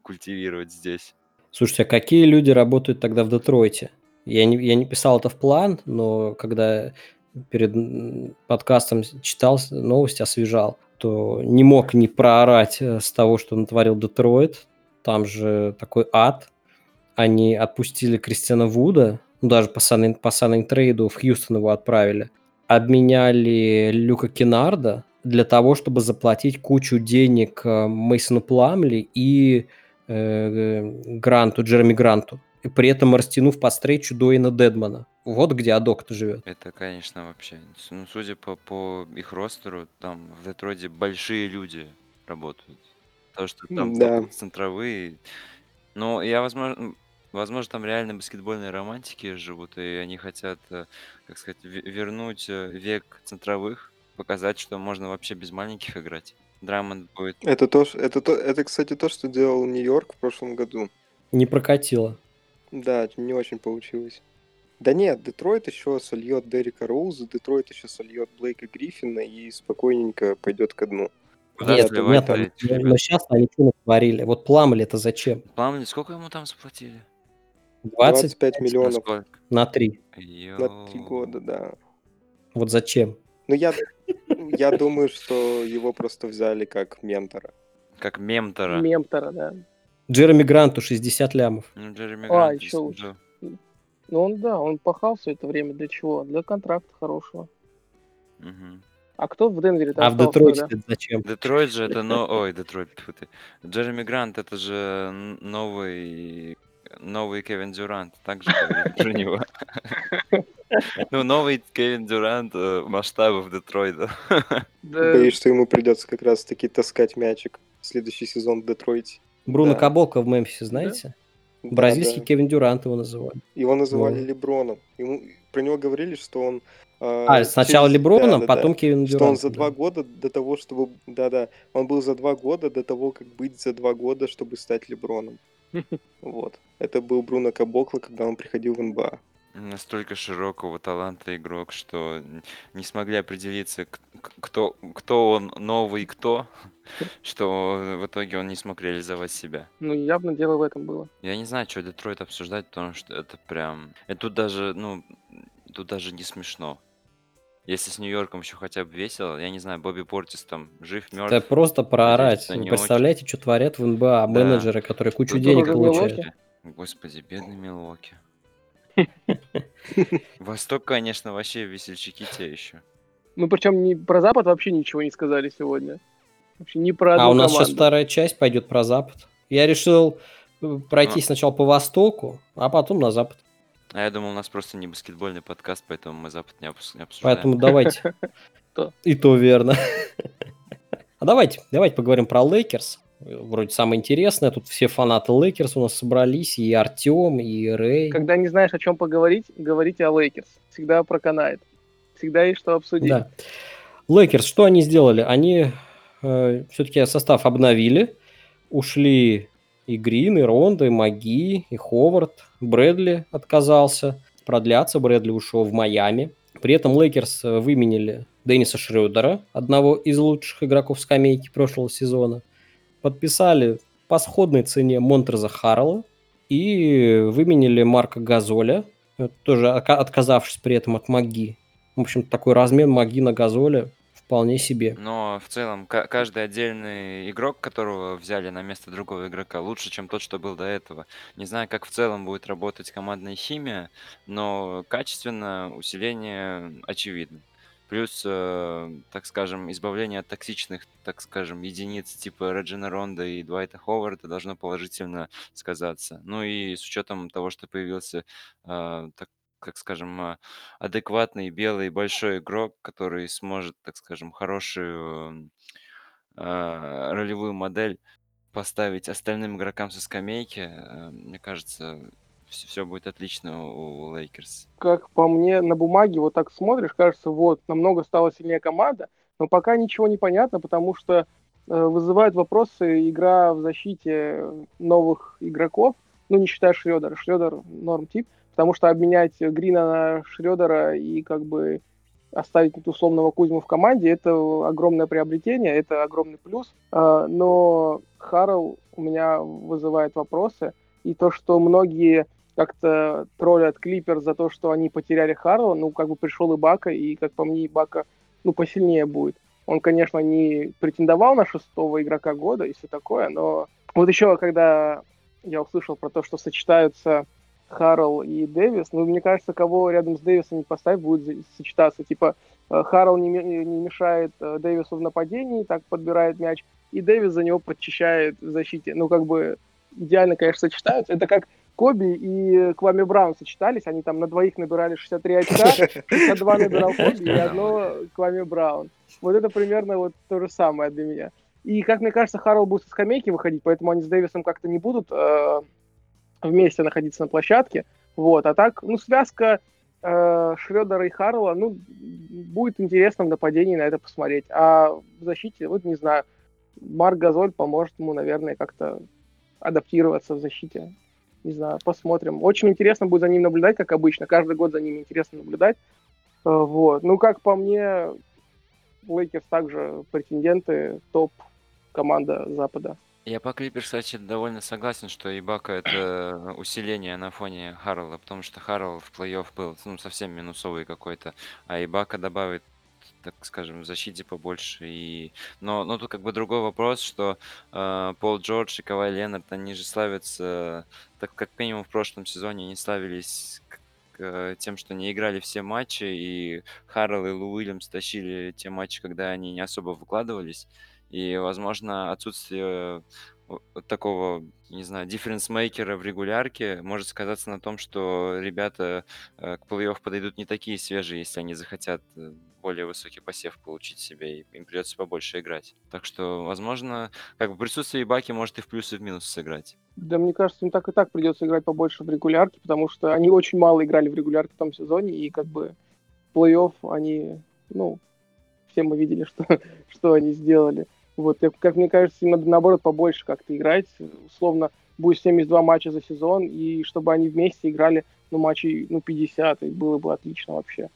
культивировать здесь. Слушайте, а какие люди работают тогда в Детройте? Я не, я не писал это в план, но когда перед подкастом читал новости, освежал, то не мог не проорать э, с того, что натворил Детройт. Там же такой ад. Они отпустили Кристиана Вуда, ну, даже по саннинг, по трейду в Хьюстон его отправили. Обменяли Люка Кинарда для того, чтобы заплатить кучу денег э, Мейсону Пламли и э, Гранту, Джереми Гранту. И при этом растянув по встречу Дуэйна Дедмана. Вот где Адок-то живет. Это, конечно, вообще. Ну, судя по, по их ростеру, там в Детройте большие люди работают. Потому что там Да. центровые. Но я, возможно, возможно, там реально баскетбольные романтики живут, и они хотят, э, как сказать, ве- вернуть э, век центровых, показать, что можно вообще без маленьких играть. Драмонд будет. Это, то, это, то, это, кстати, то, что делал Нью-Йорк в прошлом году. Не прокатило. Да, не очень получилось. Да нет, Детройт еще сольет Дерека Роуза, Детройт еще сольет Блейка Гриффина и спокойненько пойдет ко дну. Куда Нет, нет, но, сейчас они что натворили? Вот Пламли это зачем? Пламли, сколько ему там заплатили? 20 25 На миллионов сколько? на 3. на три года, да. Вот зачем? Ну, я, я думаю, что его просто взяли как ментора. Как мемтора. Мемтора, да. Джереми Гранту 60 лямов. Ну, Джереми А, Грант, еще лучше. Да. Ну он, да, он пахал все это время. Для чего? Для контракта хорошего. Мгм. А кто в Денвере А в Детройте это зачем? Детройт же это, но, ой, Детройт, тьфу ты. Джереми Грант это же новый, новый Кевин Дюрант, так же говорили про него. Ну, новый Кевин Дюрант э, масштабов Детройта. Да, Боюсь, что ему придется как раз-таки таскать мячик в следующий сезон в Детройте. Бруно Да. Каболка в Мемфисе, знаете? Да, Бразильский да. Кевин Дюрант его называли. Его называли Ну. Леброном. Ему, про него говорили, что он... А, э, сначала через- Леброном, да, да, потом да. Кевин Что он Дюрант. за два года до того, чтобы... Да-да, он был за два года до того, как быть за два года, чтобы стать Леброном. Вот. Это был Бруно Кабокла, когда он приходил в НБА. Настолько широкого таланта игрок, что не смогли определиться, кто, кто он новый кто, что в итоге он не смог реализовать себя. Ну, явно дело в этом было. Я не знаю, что Детройт обсуждать, потому что это прям... Это тут даже, ну, тут даже не смешно. Если с Нью-Йорком еще хотя бы весело, я не знаю, Бобби Портис там жив, мертв. Это просто проорать. это Вы не представляете, что творят в НБА менеджеры, которые кучу Тут денег получают. Господи, бедный Милоки. Восток, конечно, вообще весельчаки те еще. Мы причем не про Запад вообще ничего не сказали сегодня. Вообще ни про А у нас сейчас команду. вторая часть пойдет про Запад. Я решил э, пройти А. сначала по Востоку, а потом на Запад. А я думал, у нас просто не баскетбольный подкаст, поэтому мы Запад не обс- не обсуждаем. Поэтому давайте. И то верно. А давайте, давайте поговорим про Лейкерс. Вроде самое интересное. Тут все фанаты Лейкерс у нас собрались. И Артем, и Рэй. Когда не знаешь, о чем поговорить, говорите о Лейкерс. Всегда проканает. Всегда есть что обсудить. Да. Лейкерс, что они сделали? Они все-таки состав обновили. Ушли и Грин, и Рондо, и Макги, и Ховард. Брэдли отказался продляться. Брэдли ушел в Майами. При этом Лейкерс э, выменили Денниса Шрёдера, одного из лучших игроков скамейки прошлого сезона. Подписали по сходной цене Монтреза Харрелла и выменили Марка Газоля, э, тоже отказавшись при этом от Маги. В общем, такой размен Маги на Газоле вполне себе. Но в целом ка- каждый отдельный игрок, которого взяли на место другого игрока, лучше, чем тот, что был до этого. Не знаю, как в целом будет работать командная химия, но качественно усиление очевидно. Плюс, э, так скажем, избавление от токсичных, так скажем, единиц типа Реджина Ронда и Двайта Ховарда должно положительно сказаться. Ну и с учетом того, что появился, э, так, как скажем, э, адекватный белый большой игрок, который сможет, так скажем, хорошую э, ролевую модель поставить остальным игрокам со скамейки, э, мне кажется, все будет отлично у Лейкерс. Как по мне, на бумаге вот так смотришь, кажется, вот, намного стала сильнее команда, но пока ничего не понятно, потому что э, вызывают вопросы игра в защите новых игроков, ну, не считая Шредера. Шредер норм тип, потому что обменять Грина на Шредера и как бы оставить условного Кузьму в команде, это огромное приобретение, это огромный плюс. А, Но Харрелл у меня вызывает вопросы. И то, что многие как-то троллят Клипер за то, что они потеряли Харрелла, ну, как бы пришел и Бака, и, как по мне, Бака, ну, посильнее будет. Он, конечно, не претендовал на шестого игрока года и все такое, но вот еще, когда я услышал про то, что сочетаются Харрелл и Дэвис, ну, мне кажется, кого рядом с Дэвисом не поставить, будет сочетаться. Типа, Харрелл не, не мешает Дэвису в нападении, так подбирает мяч, и Дэвис за него подчищает в защите. Ну, как бы, идеально, конечно, сочетаются. Это как Коби и Квами Браун сочетались, они там на двоих набирали 63 очка, 62 набирал Коби и одно Квами Браун. Вот это примерно вот то же самое для меня. И, как мне кажется, Харрелл будет со скамейки выходить, поэтому они с Дэвисом как-то не будут э, вместе находиться на площадке. Вот, а так, ну, связка э, Шредера и Харрелла, ну, будет интересно в нападении на это посмотреть. А в защите, вот не знаю, Марк Газоль поможет ему, наверное, как-то адаптироваться в защите. Не знаю, посмотрим. Очень интересно будет за ним наблюдать, как обычно. Каждый год за ним интересно наблюдать. Э, вот. Ну, как по мне, Лейкерс также претенденты, топ команда Запада. Я по Клипперс, кстати, довольно согласен, что Ибака это усиление на фоне Харрелла, потому что Харрелл в плей-офф был ну, совсем минусовый какой-то, а Ибака добавит так скажем, в защите побольше. И... Но, но тут как бы другой вопрос, что э, Пол Джордж и Кавай Ленард, они же славятся, так как минимум в прошлом сезоне они славились тем, что не играли все матчи, и Харрелл и Лу Уильямс тащили те матчи, когда они не особо выкладывались. И, возможно, отсутствие такого, не знаю, дифференс-мейкера в регулярке может сказаться на том, что ребята э, к плей-офф подойдут не такие свежие, если они захотят э, более высокий посев получить себе, и им придется побольше играть. Так что, возможно, как бы присутствие Ибаки может и в плюс, и в минус сыграть. Да, мне кажется, им так и так придется играть побольше в регулярке, потому что они очень мало играли в регулярке в том сезоне, и как бы плей-офф они, ну, все мы видели, что, что они сделали. Вот, как, как мне кажется, им надо, наоборот, побольше как-то играть. Условно, будет 72 матча за сезон, и чтобы они вместе играли, ну, матчей, ну, 50, и было бы отлично вообще.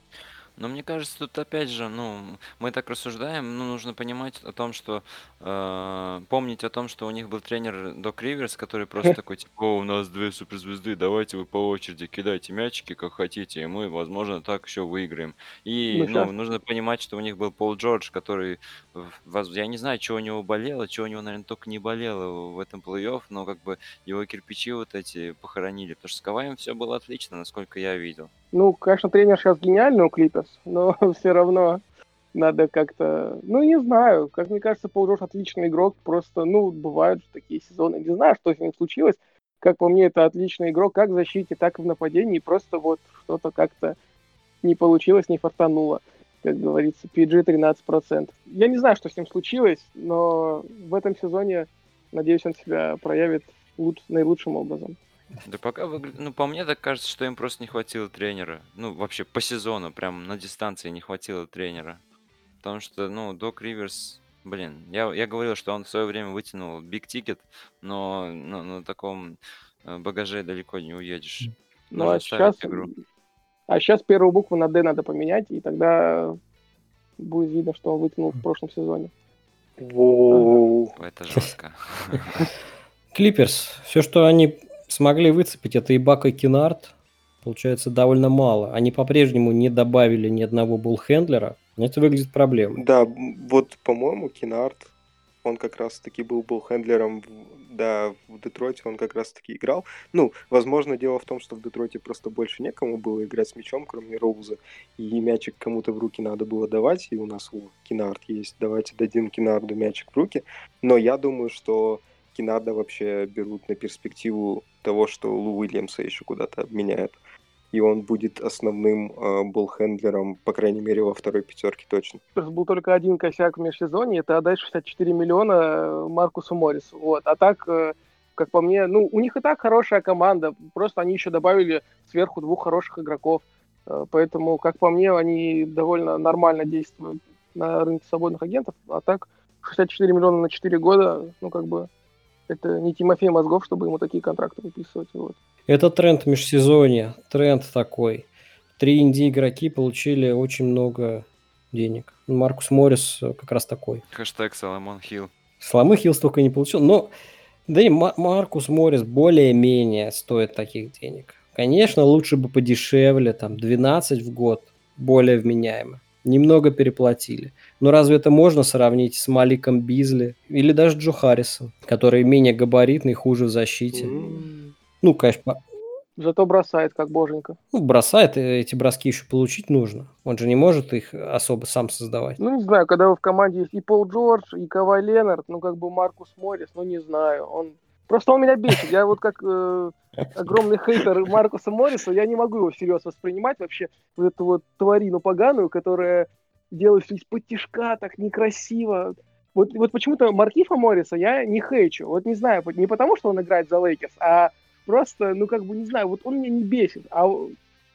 Но мне кажется, тут опять же, ну, мы так рассуждаем, но нужно понимать о том, что э, помнить о том, что у них был тренер Док Риверс, который просто такой, типа, о, у нас две суперзвезды, давайте вы по очереди кидайте мячики, как хотите, и мы, возможно, так еще выиграем. И, Ну, ну, нужно понимать, что у них был Пол Джордж, который, в- воз- я не знаю, что у него болело, что у него, наверное, только не болело в этом плей-офф, но как бы его кирпичи вот эти похоронили, потому что с Каваем все было отлично, насколько я видел. Ну, конечно, тренер сейчас гениальный у Клиперс, но все равно надо как-то... Ну, не знаю. Как мне кажется, Пол Джордж отличный игрок. Просто, ну, бывают такие сезоны. Не знаю, что с ним случилось. Как по мне, это отличный игрок как в защите, так и в нападении. Просто вот что-то как-то не получилось, не фартануло. Как говорится, PG 13%. Я не знаю, что с ним случилось, но в этом сезоне, надеюсь, он себя проявит луч- наилучшим образом. Да пока выглядит, ну, по мне так кажется, что им просто не хватило тренера. Ну, вообще по сезону, прям на дистанции не хватило тренера. Потому что, ну, Док Риверс, блин, я, я говорил, что он в свое время вытянул биг тикет, но ну, на таком э, багаже далеко не уедешь. Ну, Нужно а ставить сейчас, игру. а сейчас первую букву на D надо поменять, и тогда будет видно, что он вытянул в прошлом сезоне. Воу. Это жестко. Клиперс, все, что они смогли выцепить, это Ибака и Кинард. Получается, довольно мало. Они по-прежнему не добавили ни одного буллхендлера. Это выглядит проблемой. Да, вот, по-моему, Кинард, он как раз-таки был был хендлером, в- да, в Детройте он как раз-таки играл. Ну, возможно, дело в том, что в Детройте просто больше некому было играть с мячом, кроме Роуза, и мячик кому-то в руки надо было давать, и у нас о, Кинард есть, давайте дадим Кинарду мячик в руки. Но я думаю, что Кинарда вообще берут на перспективу того, что Лу Уильямса еще куда-то обменяют. И он будет основным э, болхендлером, по крайней мере, во второй пятерке точно. Был только один косяк в межсезонье, это отдать 64 миллиона э, Маркусу Моррису. Вот. А так, э, как по мне, ну, у них и так хорошая команда, просто они еще добавили сверху двух хороших игроков. Э, Поэтому, как по мне, они довольно нормально действуют на рынке свободных агентов. А так, 64 миллиона на 4 года, ну, как бы, это не Тимофей Мозгов, чтобы ему такие контракты выписывать. Вот. Это тренд межсезонья, тренд такой. Три инди-игроки получили очень много денег. Маркус Моррис э, как раз такой. Хэштег Соломон Хилл. Сломы Хилл столько не получил, но да и Ма- Маркус Моррис более-менее стоит таких денег. Конечно, лучше бы подешевле, там 12 в год, более вменяемо. Немного переплатили. Но разве это можно сравнить с Маликом Бизли или даже Джо Харрисом, который менее габаритный, хуже в защите? М, Ну, конечно, Зато бросает, как боженька. ну, бросает, и эти броски еще получить нужно. Он же не может их особо сам создавать. Ну, не знаю, когда в команде есть и Пол Джордж, и Кавай Ленард, ну, как бы Маркус Моррис, ну, не знаю. Он... Просто он меня бесит. Я вот как э, огромный хейтер Маркуса Морриса, я не могу его всерьез воспринимать вообще. Вот эту вот тварину поганую, которая делает все исподтишка, так некрасиво. Вот, вот почему-то Маркифа Морриса я не хейчу. Вот не знаю, не потому, что он играет за Лейкерс, а просто, ну, как бы, не знаю, вот он меня не бесит. А,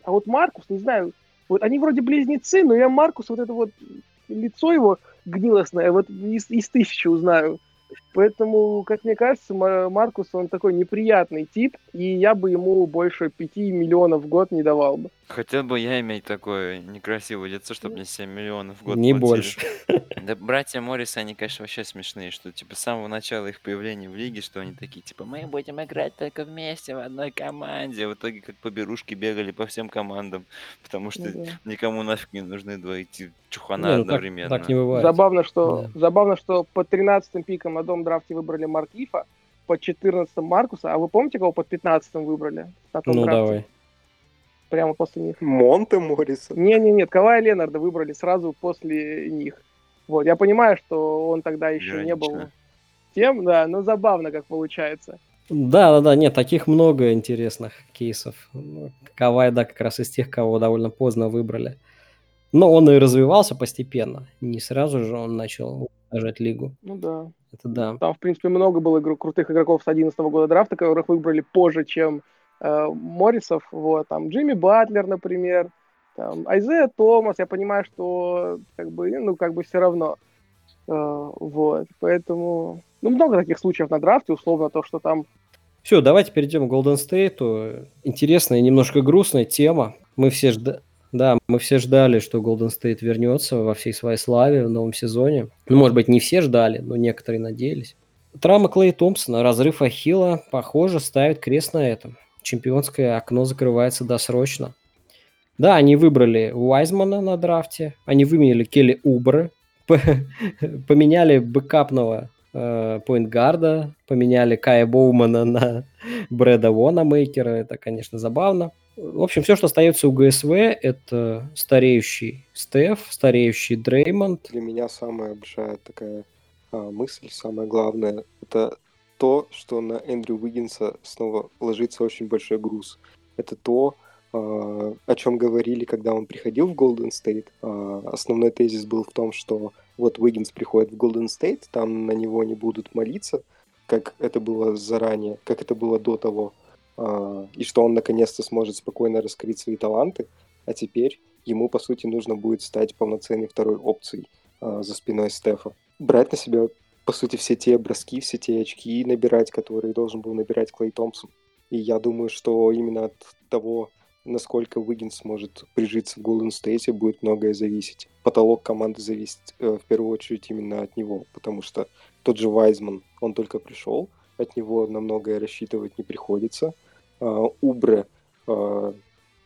а вот Маркус, не знаю, вот они вроде близнецы, но я Маркус, вот это вот лицо его гнилостное, вот из, из тысячи узнаю. Поэтому, как мне кажется, Ма- Маркус, он такой неприятный тип, и я бы ему больше 5 миллионов в год не давал бы. Хотел бы я иметь такое некрасивое лицо, чтобы мне 7 миллионов в год не платили. больше. Да, братья Моррисы, они, конечно, вообще смешные, что, типа, с самого начала их появления в лиге, что они такие, типа, мы будем играть только вместе в одной команде. В итоге, как поберушки бегали по всем командам, потому что Ну да. никому нафиг не нужны два эти чухана ну так- одновременно. так не бывает. Забавно, что, Да. забавно, что под 13 пиком на дом драфте выбрали Маркифа, под 14 Маркуса, а вы помните, кого под 15 выбрали? Ну, драфте? давай. Прямо после них. Монте Морриса. Не-не-нет, Кавая Ленарда выбрали сразу после них. Вот, я понимаю, что он тогда еще не был Иронично. систем, да, но забавно как получается. Да, да, да, нет, таких много интересных кейсов. Ну, Кавай, да, как раз из тех, кого довольно поздно выбрали. Но он и развивался постепенно. Не сразу же он начал уничтожать лигу. Ну да. Это да. Там, в принципе, много было игру- крутых игроков с 2011 года драфта, которых выбрали позже, чем э, Моррисов. Вот, там Джимми Батлер, например, там Айзея Томас. Я понимаю, что как бы, ну, как бы все равно. Э, вот, поэтому... Ну, много таких случаев на драфте, условно, то, что там Все, давайте перейдем к Golden State. Интересная, немножко грустная тема. Мы все жда- да, мы все ждали, что Golden State вернется во всей своей славе в новом сезоне. Ну, может быть, не все ждали, но некоторые надеялись. Травма Клея Томпсона, разрыв Ахилла, похоже, ставит крест на этом. Чемпионское окно закрывается досрочно. Да, они выбрали Уайзмана на драфте, они выменяли Келли Убры, поменяли бэкапного э, поинтгарда, поменяли Кая Боумана на Брэда Вонамейкера, это, конечно, забавно. В общем, все, что остается у ГСВ, это стареющий Стеф, стареющий Дреймонд. Для меня самая большая такая а, мысль, самое главное, это то, что на Эндрю Уиггинса снова ложится очень большой груз. Это то, а, о чем говорили, когда он приходил в Golden State. А, основной тезис был в том, что вот Уиггинс приходит в Golden State, там на него не будут молиться, как это было заранее, как это было до того, и что он наконец-то сможет спокойно раскрыть свои таланты, а теперь ему, по сути, нужно будет стать полноценной второй опцией а, за спиной Стефа. Брать на себя, по сути, все те броски, все те очки набирать, которые должен был набирать Клей Томпсон. И я думаю, что именно от того, насколько Уиггинс сможет прижиться в Голден Стейте, будет многое зависеть. Потолок команды зависит э, в первую очередь именно от него, потому что тот же Вайзман, он только пришел, от него на многое рассчитывать не приходится. А, Убре а,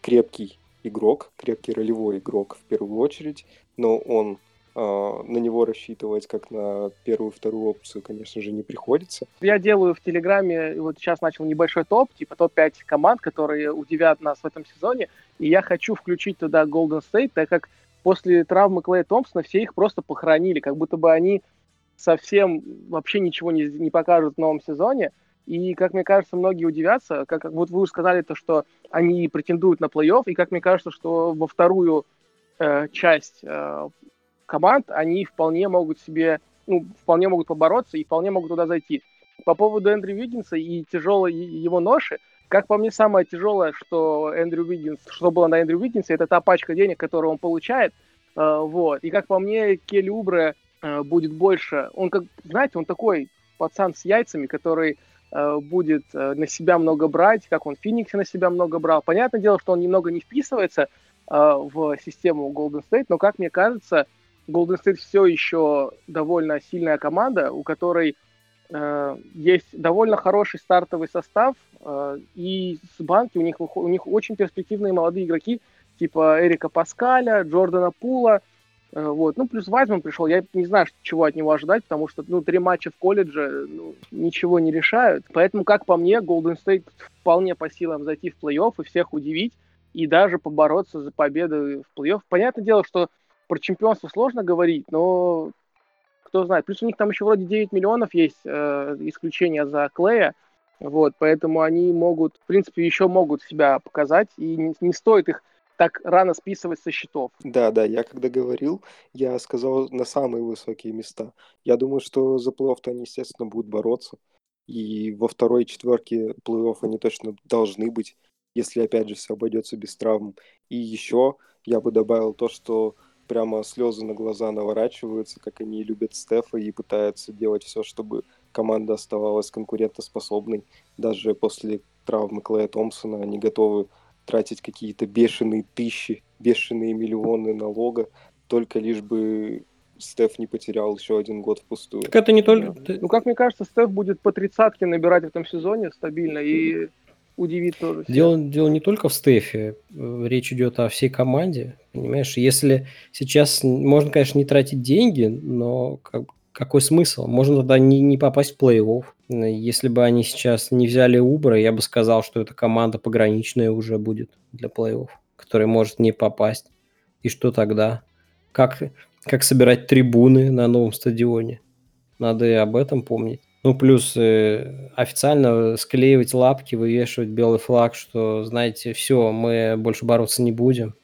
крепкий игрок, крепкий ролевой игрок в первую очередь, но он а, на него рассчитывать как на первую вторую опцию, конечно же, не приходится. Я делаю в Телеграме, вот сейчас начал небольшой топ, типа топ-5 команд, которые удивят нас в этом сезоне, и я хочу включить туда Golden State, так как после травмы Клея Томпсона все их просто похоронили, как будто бы они совсем вообще ничего не, не покажут в новом сезоне. И, как мне кажется, многие удивятся, как, как вот вы уже сказали, то, что они претендуют на плей-офф, и как мне кажется, что во вторую э, часть э, команд они вполне могут себе, ну, вполне могут побороться и вполне могут туда зайти. По поводу Эндрю Виггинса и тяжелой его ноши, как по мне, самое тяжелое, что Эндрю Виггинс, что было на Эндрю Виггинсе, это та пачка денег, которую он получает. Э, вот. И как по мне, Келли Убре э, будет больше. Он как, знаете, он такой пацан с яйцами, который будет э, на себя много брать, как он в Фениксе на себя много брал. Понятное дело, что он немного не вписывается э, в систему Golden State, но, как мне кажется, Golden State все еще довольно сильная команда, у которой э, есть довольно хороший стартовый состав, э, и с банки у них, у них очень перспективные молодые игроки, типа Эрика Паскаля, Джордана Пула, э, вот. Ну, плюс Вайзман пришел, я не знаю, чего от него ожидать, потому что, ну, три матча в колледже ну, ничего не решают. Поэтому, как по мне, Golden State вполне по силам зайти в плей-офф и всех удивить, и даже побороться за победу в плей-офф. Понятное дело, что про чемпионство сложно говорить, но кто знает. Плюс у них там еще вроде 9 миллионов есть э, исключение за Клея. Вот, поэтому они могут, в принципе, еще могут себя показать, и не, не стоит их так рано списывать со счетов. Да, да, я когда говорил, я сказал на самые высокие места. Я думаю, что за плей-офф они, естественно, будут бороться. И во второй четверке плей-офф они точно должны быть, если, опять же, все обойдется без травм. И еще я бы добавил то, что прямо слезы на глаза наворачиваются, как они любят Стефа и пытаются делать все, чтобы команда оставалась конкурентоспособной. Даже после травмы Клея Томпсона они готовы тратить какие-то бешеные тысячи, бешеные миллионы налога, только лишь бы Стеф не потерял еще один год впустую. Так это не только... Ну, как мне кажется, Стеф будет по тридцатке набирать в этом сезоне стабильно и удивит тоже. всех. Дело, дело не только в Стефе, речь идет о всей команде, понимаешь? Если сейчас можно, конечно, не тратить деньги, но как, какой смысл? Можно тогда не, не попасть в плей-офф. Если бы они сейчас не взяли Убра, я бы сказал, что эта команда пограничная уже будет для плей-офф, которая может не попасть. И что тогда? Как, как собирать трибуны на новом стадионе? Надо и об этом помнить. Ну, плюс э, официально склеивать лапки, вывешивать белый флаг, что, знаете, все, мы больше бороться не будем,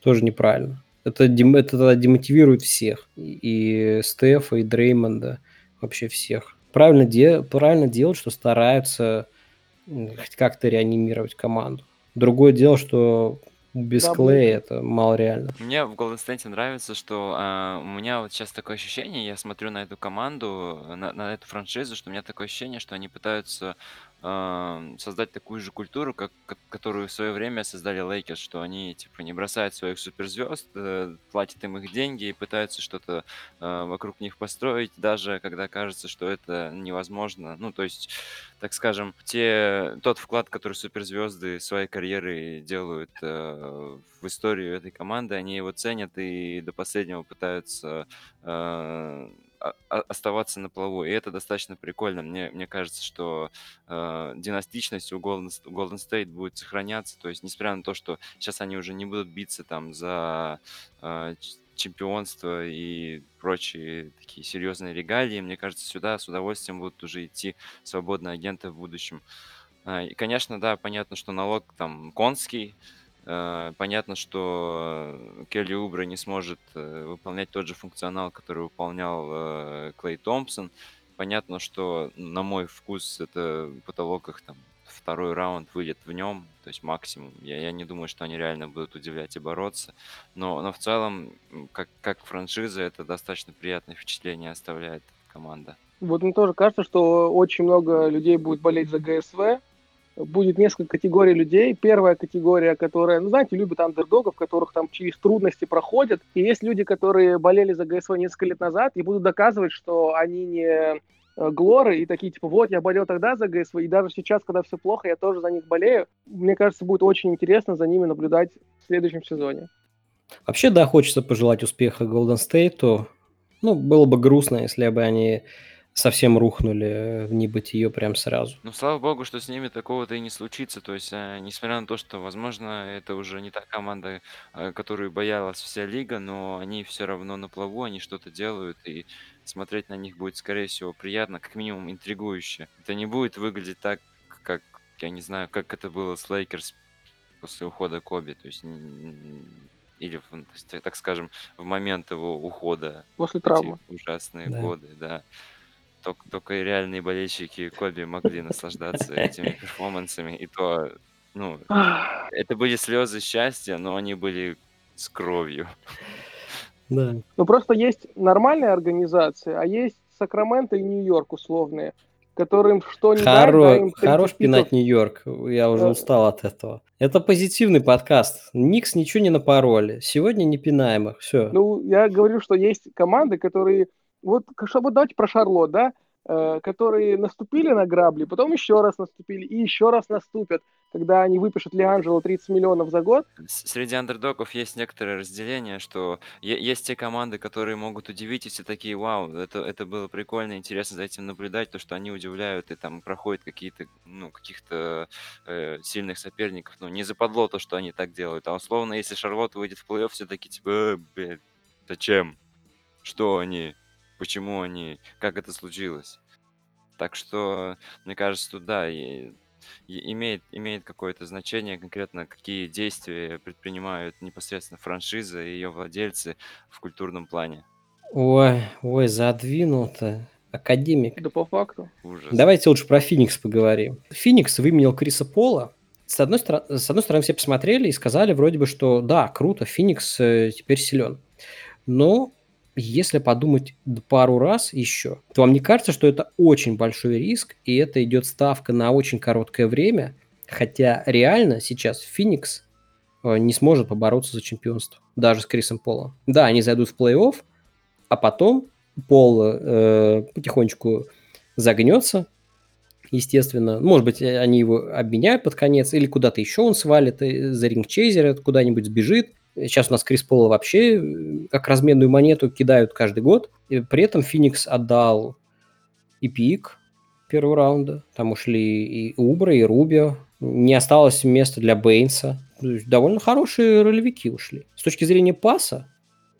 тоже неправильно. Это, дем, это демотивирует всех. И Стефа, и Дреймонда, вообще всех. Правильно, де, правильно делать, что стараются хоть как-то реанимировать команду. Другое дело, что без Да, Клея это мало реально. Мне в Golden State нравится, что а, у меня вот сейчас такое ощущение, я смотрю на эту команду, на, на эту франшизу, что у меня такое ощущение, что они пытаются создать такую же культуру, как, ко- которую в свое время создали Лейкерс, что они типа не бросают своих суперзвезд, э, платят им их деньги и пытаются что-то а, вокруг них построить, даже когда кажется, что это невозможно. Ну, то есть, так скажем, те, тот вклад, который суперзвезды своей карьеры делают э, в историю этой команды, они его ценят и до последнего пытаются э, оставаться на плаву. И это достаточно прикольно. Мне, мне кажется, что э, династичность у Golden, Golden State будет сохраняться. То есть, несмотря на то, что сейчас они уже не будут биться там за э, чемпионство и прочие такие серьезные регалии, мне кажется, сюда с удовольствием будут уже идти свободные агенты в будущем. А, И, конечно, да, понятно, что налог там конский. Э, Понятно, что э, Келли Убре не сможет э, выполнять тот же функционал, который выполнял э, Клей Томпсон. Понятно, что на мой вкус это потолок их там второй раунд выйдет в нем, то есть максимум. Я, я не думаю, что они реально будут удивлять и бороться. Но, но в целом, как, как франшиза, это достаточно приятное впечатление оставляет команда. Вот мне тоже кажется, что очень много людей будет болеть за ГСВ. Будет несколько категорий людей. Первая категория, которая, ну, знаете, любит андердогов, которых там через трудности проходят. И есть люди, которые болели за ГСВ несколько лет назад и будут доказывать, что они не э, глоры и такие, типа, вот, я болел тогда за ГСВ, и даже сейчас, когда все плохо, я тоже за них болею. Мне кажется, будет очень интересно за ними наблюдать в следующем сезоне. Вообще, да, хочется пожелать успеха Golden State. Ну, было бы грустно, если бы они совсем рухнули в небытие прям сразу. Ну, слава богу, что с ними такого-то и не случится. То есть, э, несмотря на то, что, возможно, это уже не та команда, э, которую боялась вся лига, но они все равно на плаву, они что-то делают, и смотреть на них будет, скорее всего, приятно, как минимум интригующе. Это не будет выглядеть так, как, я не знаю, как это было с Лейкерс после ухода Коби. То есть, или, так скажем, в момент его ухода После травмы. ужасные Да. годы, да. Только, только реальные болельщики Коби могли наслаждаться этими перформансами, и то, ну, это были слезы счастья, но они были с кровью. Да. Ну, просто есть нормальные организации, а есть Сакраменто и Нью-Йорк условные, которым что не дай Хоро... им 30 Хорош пинать Нью-Йорк. Я уже Э. устал от этого. Это позитивный подкаст. Никс ничего не напороли. Сегодня не пинаем их. Все. Ну, я говорю, что есть команды, которые... Вот, что, вот давайте про Шарлот, да? Э, которые наступили на грабли, потом еще раз наступили и еще раз наступят, когда они выпишут Лианджело 30 миллионов за год. Среди андердогов есть некоторое разделение, что есть те команды, которые могут удивить, и все такие, вау, это, это было прикольно, интересно за этим наблюдать, то, что они удивляют, и там проходят какие-то, ну, каких-то э, сильных соперников. Ну, не западло то, что они так делают. А условно, если Шарлотт выйдет в плей-офф, все такие, типа, «Э, блядь, зачем? Что они? Почему они? Как это случилось? Так что, мне кажется, тут да, и- и имеет, имеет какое-то значение конкретно, какие действия предпринимают непосредственно франшиза и ее владельцы в культурном плане. Ой, ой, задвинул-то. Академик. Да по факту. Ужас. Давайте лучше про Феникс поговорим. Феникс выменял Криса Пола. С одной, стороны, с одной стороны, все посмотрели и сказали вроде бы, что да, круто, Феникс э, теперь силен. Но если подумать пару раз еще, то вам не кажется, что это очень большой риск, и это идет ставка на очень короткое время, хотя реально сейчас Феникс э, не сможет побороться за чемпионство, даже с Крисом Полом. Да, они зайдут в плей-офф, а потом Пол э, потихонечку загнется, естественно. Может быть, они его обменяют под конец, или куда-то еще он свалит э, за рингчейзера, куда-нибудь сбежит. Сейчас у нас Крис Пола вообще э, как разменную монету кидают каждый год. И при этом Феникс отдал и пик первого раунда. Там ушли и Убра, и Рубио. Не осталось места для Бейнса. Довольно хорошие ролевики ушли. С точки зрения паса,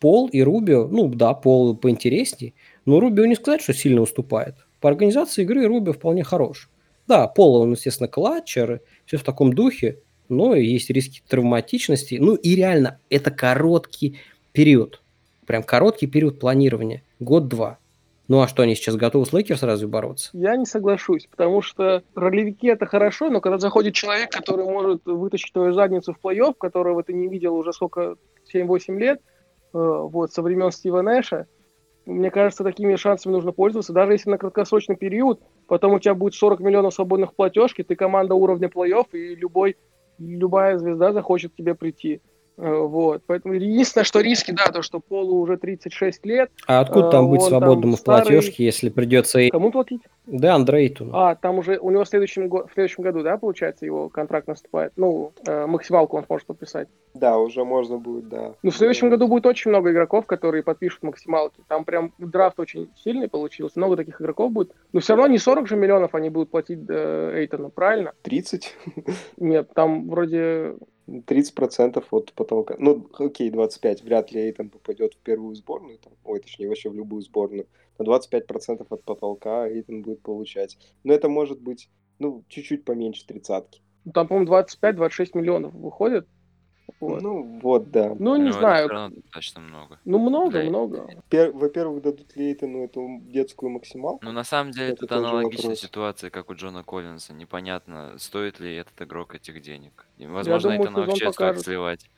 Пол и Рубио, ну да, Пол поинтереснее, но Рубио не сказать, что сильно уступает по организации игры Рубио вполне хорош. Да, Пола, он, естественно, клатчер, все в таком духе, но есть риски травматичности. Ну и реально, это короткий период. Прям короткий период планирования. Год-два. Ну а что, они сейчас готовы с Лейкерс разве бороться? Я не соглашусь, потому что ролевики это хорошо, но когда заходит человек, который может вытащить твою задницу в плей-офф, которого ты не видел уже сколько, 7-8 лет, э, вот, со времен Стива Нэша, мне кажется, такими шансами нужно пользоваться, даже если на краткосрочный период, потом у тебя будет 40 миллионов свободных платежки, ты команда уровня плей-офф, и любой, любая звезда захочет к тебе прийти. Э, вот. Поэтому единственное, что риски, да, то, что Полу уже 36 лет. А откуда там быть свободному в платежке, если придется... Кому платить? Да, Андрейту. А, там уже у него в следующем, в следующем году, да, получается, его контракт наступает? Ну, э, максималку он может подписать. Да, уже можно будет, да. Ну, в следующем году будет очень много игроков, которые подпишут максималки. Там прям драфт очень сильный получился, много таких игроков будет. Но все равно не 40 же миллионов они будут платить э, Эйтону, правильно? 30? Нет, там вроде 30% от потолка. Ну, окей, 25. Вряд ли Эйтон попадет в первую сборную. Там, ой, точнее, вообще в любую сборную. Но 25% от потолка Эйтон будет получать. Но это может быть, ну, чуть-чуть поменьше тридцатки. Ну, там, по-моему, 25-26 миллионов выходит. Вот. Ну, вот, да. Ну, не Ну, знаю. это достаточно много. Ну, много, Для- много. Пер- Во-первых, дадут ли Эйтону эту детскую максималку? Ну, на самом деле, Это тут аналогичная вопрос. ситуация, как у Джона Коллинса. Непонятно, стоит ли этот игрок этих денег. И, Я возможно, думаю, это сезон вообще стоит сливать.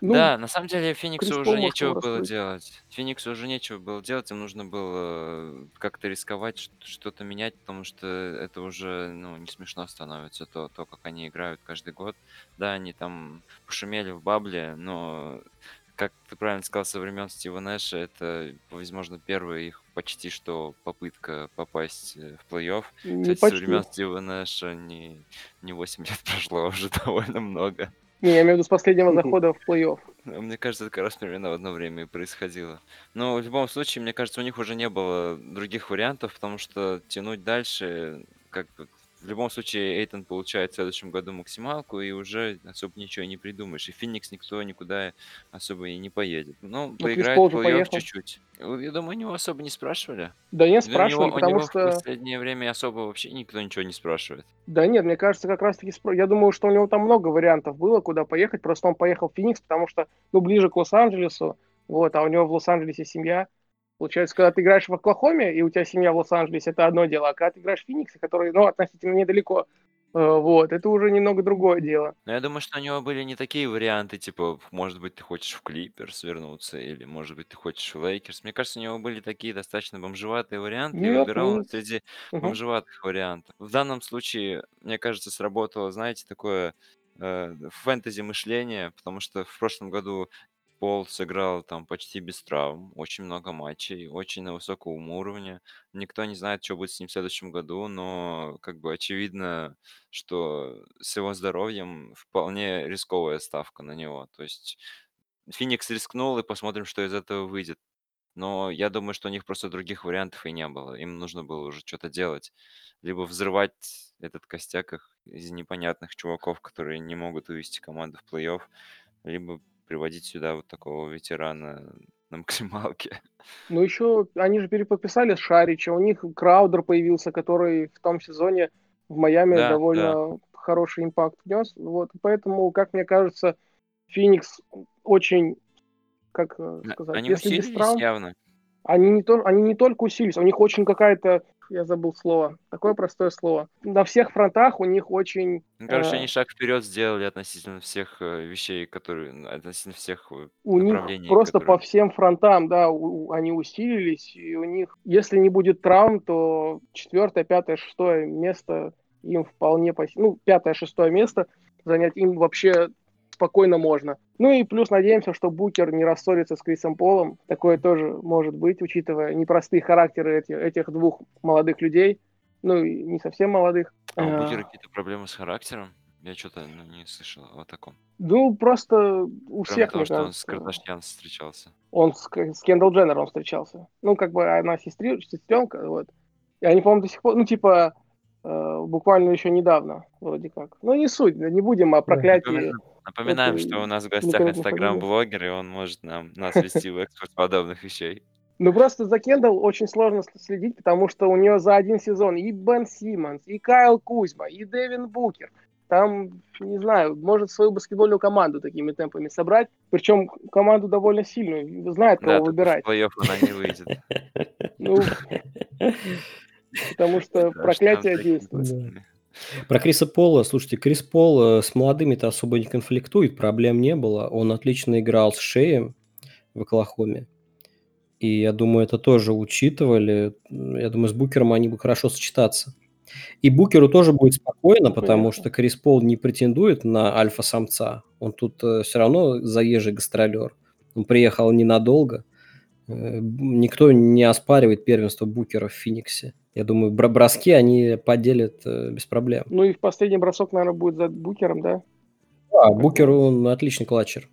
Ну, Да, на самом деле Фениксу уже нечего его было раскрыть. делать. Фениксу уже нечего было делать, им нужно было э, как-то рисковать, ш- что-то менять, потому что это уже ну, не смешно становится, то, то, как они играют каждый год. Да, они там пошумели в бабле, но, как ты правильно сказал, со времен Стива Нэша, это, возможно, первая их почти что попытка попасть э, в плей-офф. не Кстати, со почти. времен Стива Нэша не, не 8 лет прошло, а уже довольно много. Не, я имею в виду с последнего захода в плей-офф. Мне кажется, это как раз примерно в одно время и происходило. Но в любом случае, мне кажется, у них уже не было других вариантов, потому что тянуть дальше, как бы, в любом случае, Эйтон получает в следующем году максималку, и уже особо ничего и не придумаешь. И Феникс никто никуда особо и не поедет. Ну, Крис поиграет в поехал. чуть-чуть. Э, Я думаю, у него особо не спрашивали. Да нет, у спрашивали, него, у потому него в что... последнее время особо вообще никто ничего не спрашивает. Да нет, мне кажется, как раз-таки... спро- Я думаю, что у него там много вариантов было, куда поехать. Просто он поехал в Феникс, потому что, ну, ближе к Лос-Анджелесу. Вот, а у него в Лос-Анджелесе семья. Получается, когда ты играешь в Оклахоме, и у тебя семья в Лос-Анджелесе, это одно дело. А когда ты играешь в Фениксе, который, ну, относительно недалеко, э, вот, это уже немного другое дело. Но я думаю, что у него были не такие варианты, типа, может быть, ты хочешь в Клиперс вернуться, или, может быть, ты хочешь в Лейкерс. Мне кажется, у него были такие достаточно бомжеватые варианты, и Нет, выбирал он нет. среди Мгм. бомжеватых вариантов. В данном случае, мне кажется, сработало, знаете, такое э, фэнтези мышление, потому что в прошлом году Пол сыграл там почти без травм, очень много матчей, очень на высоком уровне. Никто не знает, что будет с ним в следующем году, но как бы очевидно, что с его здоровьем вполне рисковая ставка на него. То есть Феникс рискнул, и посмотрим, что из этого выйдет. Но я думаю, что у них просто других вариантов и не было. Им нужно было уже что-то делать. Либо взрывать этот костяк из непонятных чуваков, которые не могут вывести команду в плей-офф, либо приводить сюда вот такого ветерана на максималке. Ну, еще они же переподписали Шарича, у них Краудер появился, который в том сезоне в Майами Да, довольно хороший импакт внес. Вот, поэтому, как мне кажется, Феникс очень, как э, Да, сказать, Они если без травм, явно. они не, то, они не только усилились, у них очень какая-то, я забыл слово, такое простое слово. На всех фронтах у них очень... Мне кажется, э, они шаг вперед сделали относительно всех э, вещей, которые... Относительно всех э, у них просто которые... по всем фронтам, да, у- они усилились, и у них, если не будет травм, то четвертое, пятое, шестое место им вполне, по... ну, пятое, шестое место занять им вообще спокойно можно. Ну и плюс надеемся, что Букер не рассорится с Крисом Полом. Такое тоже может быть, учитывая непростые характеры эти- этих двух молодых людей. Ну, и не совсем молодых. А у Э, Букера какие-то проблемы с характером? Я что-то не слышал о таком. Ну, просто у Кроме всех, того, мне что он с Кардашьян встречался. Он с, с Кендалл Дженнер он встречался. Ну, как бы она сестри, сестренка, вот. И они, по-моему, до сих пор, ну, типа, э, буквально еще недавно, вроде как. Ну, не суть, не будем о проклятии. Напомина- Напоминаем, это что у нас в гостях никого не инстаграм-блогер, и он может нам, нас вести в экспорт подобных вещей. Ну просто за Кендалл очень сложно следить, потому что у нее за один сезон и Бен Симмонс, и Кайл Кузьма, и Дэвин Букер. Там, не знаю, может свою баскетбольную команду такими темпами собрать. Причем команду довольно сильную. Знает, кого Да, выбирать. в плей-офф она не выйдет. Ну, потому что проклятие такие действует. пацаны. Про Криса Пола, слушайте, Крис Пол э, с молодыми-то особо не конфликтует, проблем не было. Он отлично играл с Шеем в Оклахоме. И я думаю, это тоже учитывали. Я думаю, с Букером они бы хорошо сочетаться. И Букеру тоже будет спокойно, потому что Крис Пол не претендует на альфа-самца. Он тут все равно заезжий гастролер. Он приехал ненадолго. Э, Никто не оспаривает первенство Букера в Фениксе. Я думаю, бро- броски они поделят э, без проблем. Ну и в последний бросок, наверное, будет за Букером, да? Да, Букер, он отличный клатчер.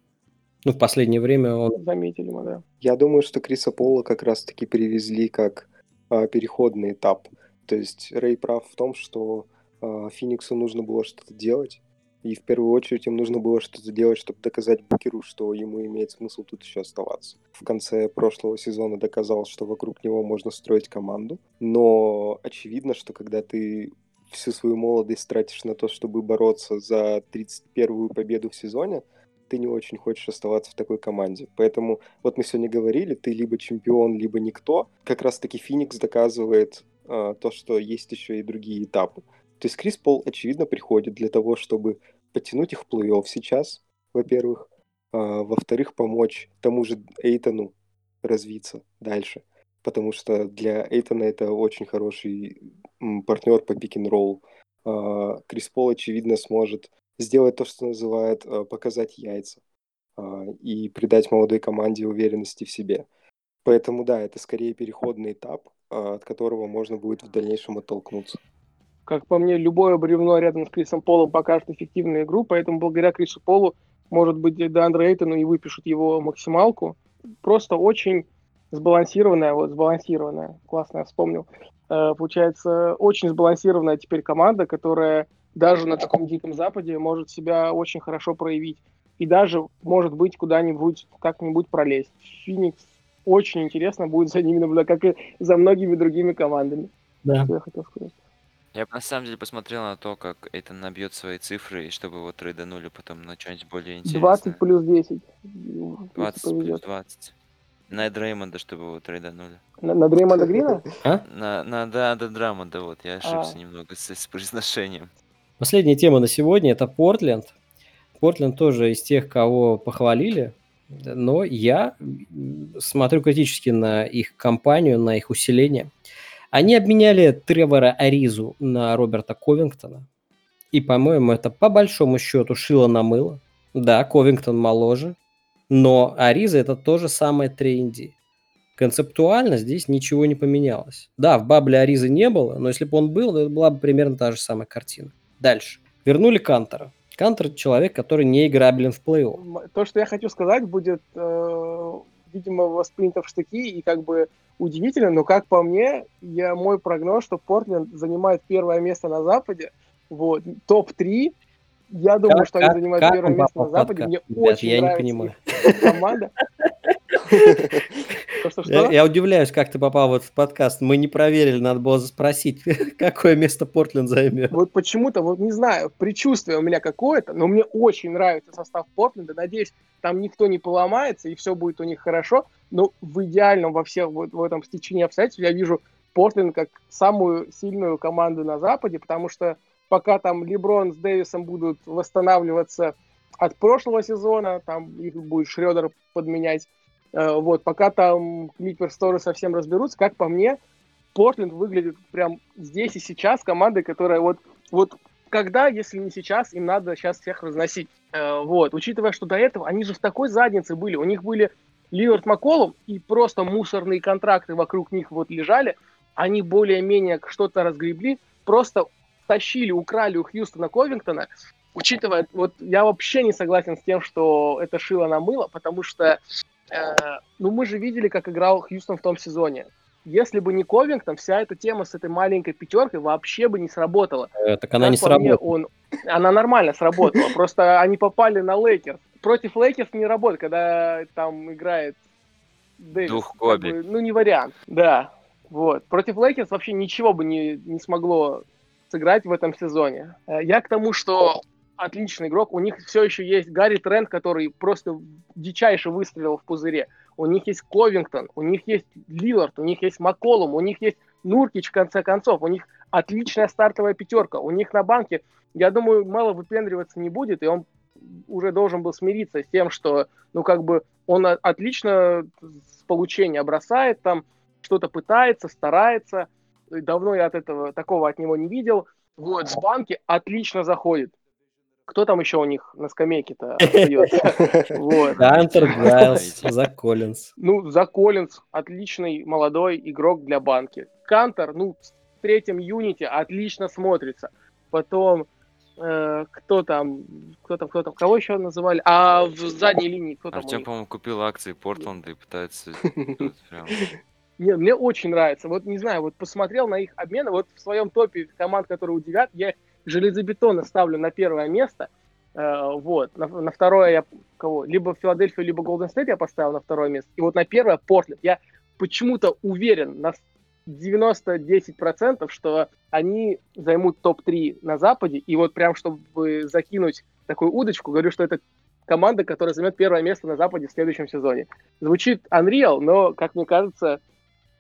Ну, в последнее время он... Заметили мы, да. Я думаю, что Криса Пола как раз-таки перевезли как а, переходный этап. То есть Рэй прав в том, что а, Фениксу нужно было что-то делать. И в первую очередь им нужно было что-то делать, чтобы доказать Букеру, что ему имеет смысл тут еще оставаться. В конце прошлого сезона доказал, что вокруг него можно строить команду. Но очевидно, что когда ты всю свою молодость тратишь на то, чтобы бороться за 31-ю победу в сезоне, ты не очень хочешь оставаться в такой команде. Поэтому вот мы сегодня говорили, ты либо чемпион, либо никто. Как раз-таки Феникс доказывает а, то, что есть еще и другие этапы. То есть Крис Пол, очевидно, приходит для того, чтобы подтянуть их в плей-офф сейчас, во-первых. А, во-вторых, помочь тому же Эйтону развиться дальше. Потому что для Эйтона это очень хороший партнер по пик-н-ролл. А, Крис Пол, очевидно, сможет сделать то, что называют а, показать яйца а, и придать молодой команде уверенности в себе. Поэтому да, это скорее переходный этап, а, от которого можно будет в дальнейшем оттолкнуться. Как по мне, любое бревно рядом с Крисом Полом покажет эффективную игру, поэтому благодаря Крису Полу, может быть, Деандре Эйтону и выпишут его максималку. Просто очень сбалансированная, вот сбалансированная, классно я вспомнил. Э, Получается, очень сбалансированная теперь команда, которая даже на таком диком западе может себя очень хорошо проявить. И даже, может быть, куда-нибудь, как-нибудь пролезть. Феникс очень интересно будет за ними наблюдать, как и за многими другими командами. Да. Что я хотел сказать. Я бы на самом деле посмотрел на то, как это набьет свои цифры, и чтобы его трейданули потом на что-нибудь более 20 интересное. плюс 10. если 20 плюс повезет. 20. На Дреймонда, чтобы его трейданули. На, на Дреймонда Грина? На, на да, да, Драмонда, вот, я ошибся А. немного с, с произношением. Последняя тема на сегодня – это Портленд. Портленд тоже из тех, кого похвалили, но я м, смотрю критически на их кампанию, на их усиление. Они обменяли Тревора Аризу на Роберта Ковингтона. И, по-моему, это по большому счету шило на мыло. Да, Ковингтон моложе, но Ариза это то же самое 3 Концептуально здесь ничего не поменялось. Да, в бабле Аризы не было, но если бы он был, то это была бы примерно та же самая картина. Дальше. Вернули Кантера. Кантер – человек, который не играбелен в плей-офф. То, что я хочу сказать, будет, э, видимо, воспринято в штыки и как бы удивительно, но как по мне, я, мой прогноз, что Портленд занимает первое место на Западе, вот, топ-3, я думаю, Как- что они как- занимают как первое место на в Западе, мне Ребят, очень я не нравится понимаю. их команда. Я, удивляюсь, как ты попал в этот подкаст. Мы не проверили, надо было спросить, какое место Портленд займет. Вот почему-то, вот не знаю, предчувствие у меня какое-то, но мне очень нравится состав Портленда. Надеюсь, там никто не поломается и все будет у них хорошо. Но в идеальном во всех вот в этом стечении обстоятельств я вижу Портленд как самую сильную команду на Западе, потому что пока там Леброн с Дэвисом будут восстанавливаться от прошлого сезона, там их будет Шредер подменять, э, вот, пока там Клиперс тоже совсем разберутся, как по мне, Портленд выглядит прям здесь и сейчас командой, которая вот, вот когда, если не сейчас, им надо сейчас всех разносить. Э, вот, учитывая, что до этого они же в такой заднице были, у них были Лиллард, Макколум и просто мусорные контракты вокруг них вот лежали, они более-менее что-то разгребли, просто тащили, украли у Хьюстона Ковингтона, учитывая, вот я вообще не согласен с тем, что это шило на мыло, потому что, э, ну, мы же видели, как играл Хьюстон в том сезоне. Если бы не Ковингтон, вся эта тема с этой маленькой пятеркой вообще бы не сработала. Э, Так она Как не мне, сработала. он... Она нормально сработала, просто они попали на Лейкерс. Против Лейкерс не работает, когда там играет Дэвис. Дух как Коби. бы, ну, не вариант, да. Вот. Против Лейкерс вообще ничего бы не, не смогло сыграть в этом сезоне. Э, Я к тому, что отличный игрок. У них все еще есть Гэри Трент, который просто дичайше выстрелил в пузыре. У них есть Ковингтон, у них есть Лиллард, у них есть Макколум, у них есть Нуркич, в конце концов. У них отличная стартовая пятерка. У них на банке, я думаю, мало выпендриваться не будет, и он уже должен был смириться с тем, что, ну, как бы, он отлично с получения бросает там, что-то пытается, старается. Давно я от этого, такого от него не видел. Вот, с банки отлично заходит. Кто там еще у них на скамейке-то остается? Хантер Гайлс, Давайте. Зак Коллинз. Ну, за Коллинз отличный молодой игрок для банки. Кантор, ну, в третьем юните отлично смотрится. Потом, э, кто там, кто там, кто там, кого еще называли? А в задней линии кто там Артем, по-моему, купил акции Портленда и пытается. Не, мне очень нравится. Вот не знаю, вот посмотрел на их обмены. Вот в своем топе команд, которые удивят, я их железобетонно ставлю на первое место. Э, вот. На, на второе я кого? Либо Филадельфию, либо Голден Стейт я поставил на второе место. И вот на первое Портленд. Я почему-то уверен на 90-10%, что они займут топ-3 на Западе. И вот прям, чтобы закинуть такую удочку, говорю, что это команда, которая займет первое место на Западе в следующем сезоне. Звучит Unreal, но, как мне кажется,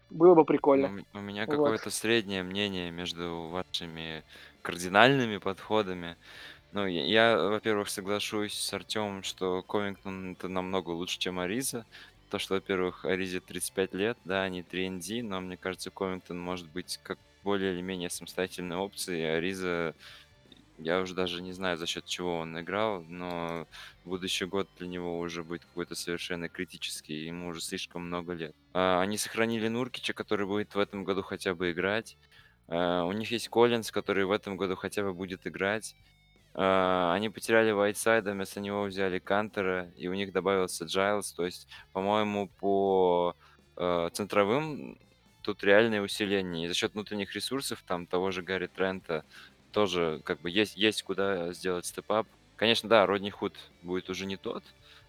было бы прикольно. Ну, У меня Вот. какое-то среднее мнение между вашими кардинальными подходами. Ну, я, я, во-первых, соглашусь с Артемом, что Ковингтон это намного лучше, чем Ариза. То, что, во-первых, Аризе 35 лет, да, они 3ND, но мне кажется, Ковингтон может быть как более или менее самостоятельной опцией. Ариза, я уже даже не знаю, за счет чего он играл, но будущий год для него уже будет какой-то совершенно критический, ему уже слишком много лет. А, Они сохранили Нуркича, который будет в этом году хотя бы играть. А, У них есть Коллинз, который в этом году хотя бы будет играть. А, Они потеряли Вайтсайда, вместо него взяли Кантера, и у них добавился Джайлз. То есть, по-моему, по э, центровым тут реальное усиление. И за счет внутренних ресурсов, там, того же Гарри Трента, тоже как бы есть, есть куда сделать степап. Конечно, да, Родни Худ будет уже не тот,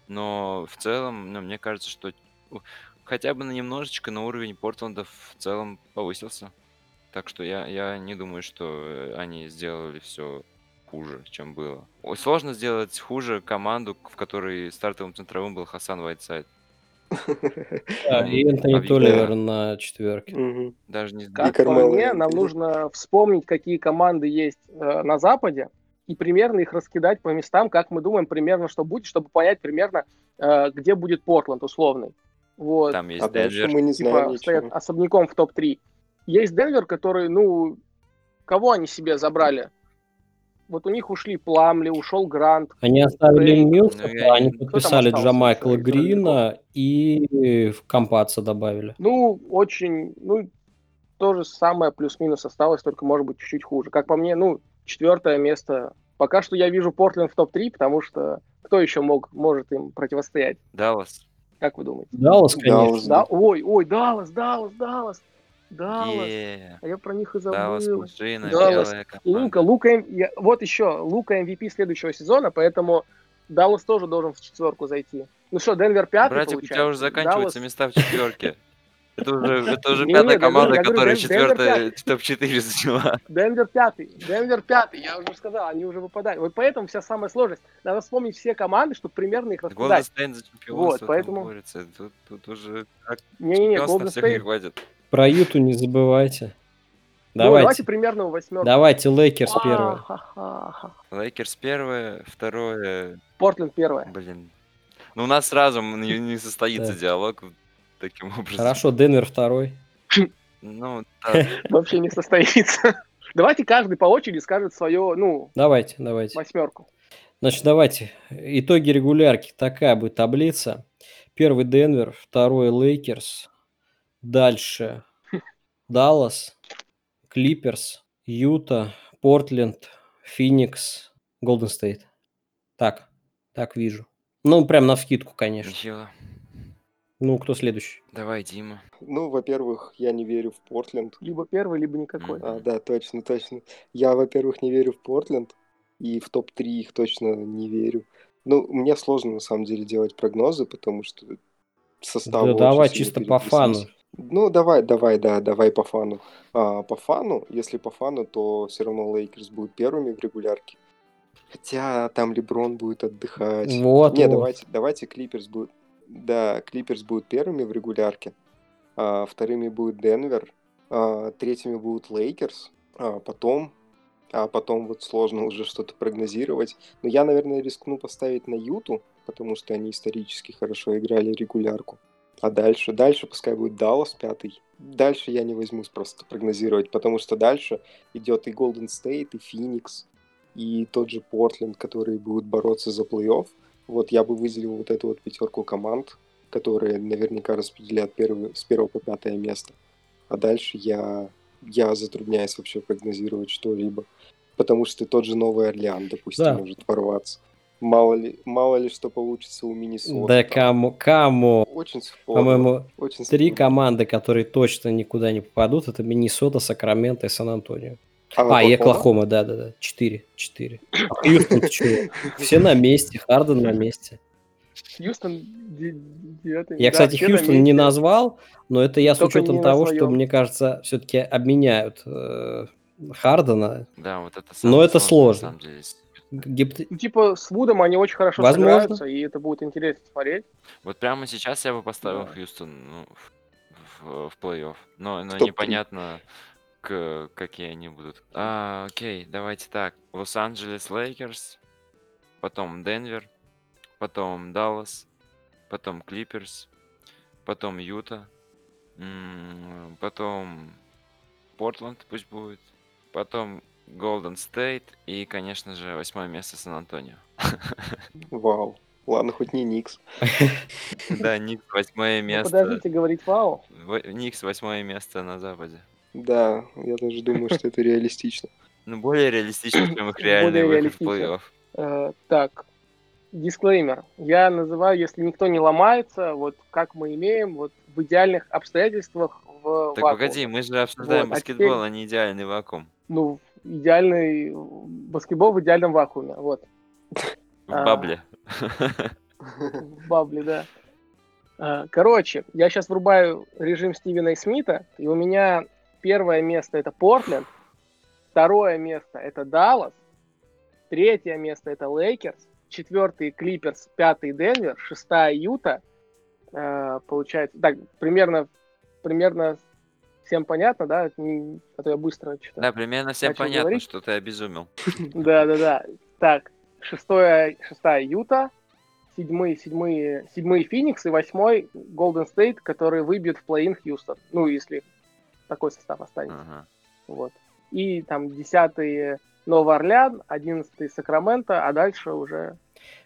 но в целом, ну, мне кажется, что у- хотя бы на немножечко на уровень Портленда в целом повысился. Так что я, я не думаю, что э, они сделали все хуже, чем было. Ой, сложно сделать хуже команду, в которой стартовым центровым был Хасан Вайтсайд. Да, и Энтони. Толивер на четверке. Даже не знаю. Как по мне, нам нужно вспомнить, какие команды есть э, на Западе, и примерно их раскидать по местам, как мы думаем примерно, что будет, чтобы понять примерно, э, где будет Портленд условный. Вот. Там есть А Денвер. мы не знаем типа, стоят ничего. особняком в топ-3. Есть Денвер, который, ну, кого они себе забрали? Вот у них ушли Пламли, ушел Грант. Они оставили. Милсона, Ну, я они подписали Джамайкла? Грина и в Компаца добавили. Ну, очень, ну, то же самое плюс-минус осталось, только может быть чуть-чуть хуже. Как по мне, ну, четвертое место. Пока что я вижу Портленд в топ-3, потому что кто еще мог, может им противостоять? Даллас. Как вы думаете? Даллас, конечно. Даллас. Да? Ой, ой, Даллас, Даллас, Даллас, Даллас. Е, А я про них и Даллас, забыл. Даллас. белая И Лука. Лука, М- я- вот еще, Лука MVP следующего сезона, поэтому Даллас тоже должен в четверку зайти. Ну что, Денвер пятый, Братик, у получается? тебя уже заканчиваются Даллас- места в четверке. Это уже, это уже пятая команда, которая четвертая топ-4 заняла. Денвер пятый, Денвер пятый, я уже сказал, они уже выпадают. Вот поэтому вся самая сложность. Надо вспомнить все команды, чтобы примерно их раскидать. State за чемпионство Вот, поэтому- борется. Тут, тут уже так, Не-не-не, не State. хватит. Про Юту не забывайте. Ну, давайте Давайте, примерно у восьмерки. давайте Лейкерс первое. Лейкерс первое, второе, Портленд первое. блин. Ну, у нас сразу не, не состоится Да. диалог таким образом. Хорошо, Денвер второй. Ну, да, Вообще не состоится. Давайте каждый по очереди скажет свою, ну, Давайте, давайте. восьмерку. Значит, давайте. Итоги регулярки. Такая будет таблица. Первый Денвер, второй Лейкерс. Дальше Даллас, Клиперс, Юта, Портленд, Феникс, Голден Стейт. Так, так вижу. Ну, прям на вскидку, конечно. ничего. Ну, кто следующий? Давай, Дима. Ну, во-первых, я не верю в Портленд. Либо первый, либо никакой. Мгм. А, да, точно, точно. Я, во-первых, не верю в Портленд, и в топ-3 их точно не верю. Ну, мне сложно, на самом деле, делать прогнозы, потому что состава Да очень давай чисто по фану. Ну, давай, давай, да, давай по фану. А, по фану, если по фану, то все равно Лейкерс будут первыми в регулярке. Хотя там Леброн будет отдыхать. Вот, Не, вот. давайте, давайте Клиперс будет. Да, Клиперс будут первыми в регулярке. а, вторыми будет Денвер. а, третьими будут Лейкерс. А потом, а потом вот сложно уже что-то прогнозировать. Но я, наверное, рискну поставить на Юту, потому что они исторически хорошо играли регулярку. А дальше? Дальше пускай будет Даллас пятый. Дальше я не возьмусь просто прогнозировать, потому что дальше идет и Голден Стейт, и Феникс, и тот же Портленд, которые будут бороться за плей-офф. Вот я бы выделил вот эту вот пятерку команд, которые наверняка распределят первый, с первого по пятое место. А дальше я, я затрудняюсь вообще прогнозировать что-либо. Потому что тот же Новый Орлеан, допустим, Да. может ворваться. Мало ли, мало ли что получится у Миннесоты. Да кому, кому? Очень спорно. По-моему, очень три спорно. команды, которые точно никуда не попадут, это Миннесота, Сакраменто и Сан-Антонио. А, А, и Оклахома? Да-да-да. Четыре. Четыре. А Хьюстон? Все на месте, Харден на месте. Хьюстон де- девятый. Я, Да, кстати, на Хьюстон не назвал, но это я с учетом того, что, мне кажется, все-таки обменяют э, Хардена. Да, вот это Но это сложно. на самом деле. Гипот- Ну, типа, с Вудом они очень хорошо Возможно. сыграются, и это будет интересно смотреть. Вот прямо сейчас я бы поставил Да. Хьюстон ну, в, в- в плей-офф. Но, но непонятно, к- какие они будут. А, окей, давайте так. Лос-Анджелес Лейкерс, потом Денвер, потом Даллас, потом Клиперс, потом Юта, потом Портленд пусть будет, потом Голден Стейт и, конечно же, восьмое место Сан-Антонио. Вау. Ладно, хоть не Никс. Да, Никс восьмое Ну, место. подождите говорить вау. Никс восьмое место на Западе. Да, я даже думаю, что это реалистично. Ну, более реалистично, чем их реальный выход в плей-офф. Э, так, дисклеймер. Я называю, если никто не ломается, вот как мы имеем, вот в идеальных обстоятельствах в Так погоди, мы же обсуждаем Вот, а баскетбол, теперь- а не идеальный вакуум. Ну, идеальный баскетбол в идеальном вакууме, вот. В А. бабле. В бабле, да. А, Короче, я сейчас врубаю режим Стивена Эй Смита, и у меня первое место это Портленд, второе место это Даллас, третье место это Лейкерс, четвертый Клиперс, пятый Денвер, шестая Юта. Э, Получается, так, примерно, примерно всем понятно, да? А то я быстро читаю. Да, примерно всем Начал понятно, говорить? что ты обезумел. Да, да, да. Так, шестое, шестая Юта, седьмые, седьмые, седьмые Феникс и восьмой Голден Стейт, который выбьет в плей-ин Хьюстон. Ну, если такой состав останется. Ага. Вот. И там десятый Новый Орлеан, одиннадцатый Сакраменто, а дальше уже...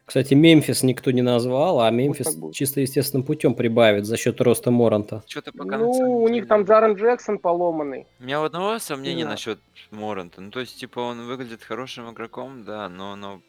Кстати, Мемфис никто не назвал, а Мемфис будет. чисто естественным путем прибавит за счет роста Моранта. Что-то пока Ну, у них там Джарен Джексон поломанный. У меня у одного сомнений Да. насчет Моранта. Ну, то есть, типа, он выглядит хорошим игроком, да, но, но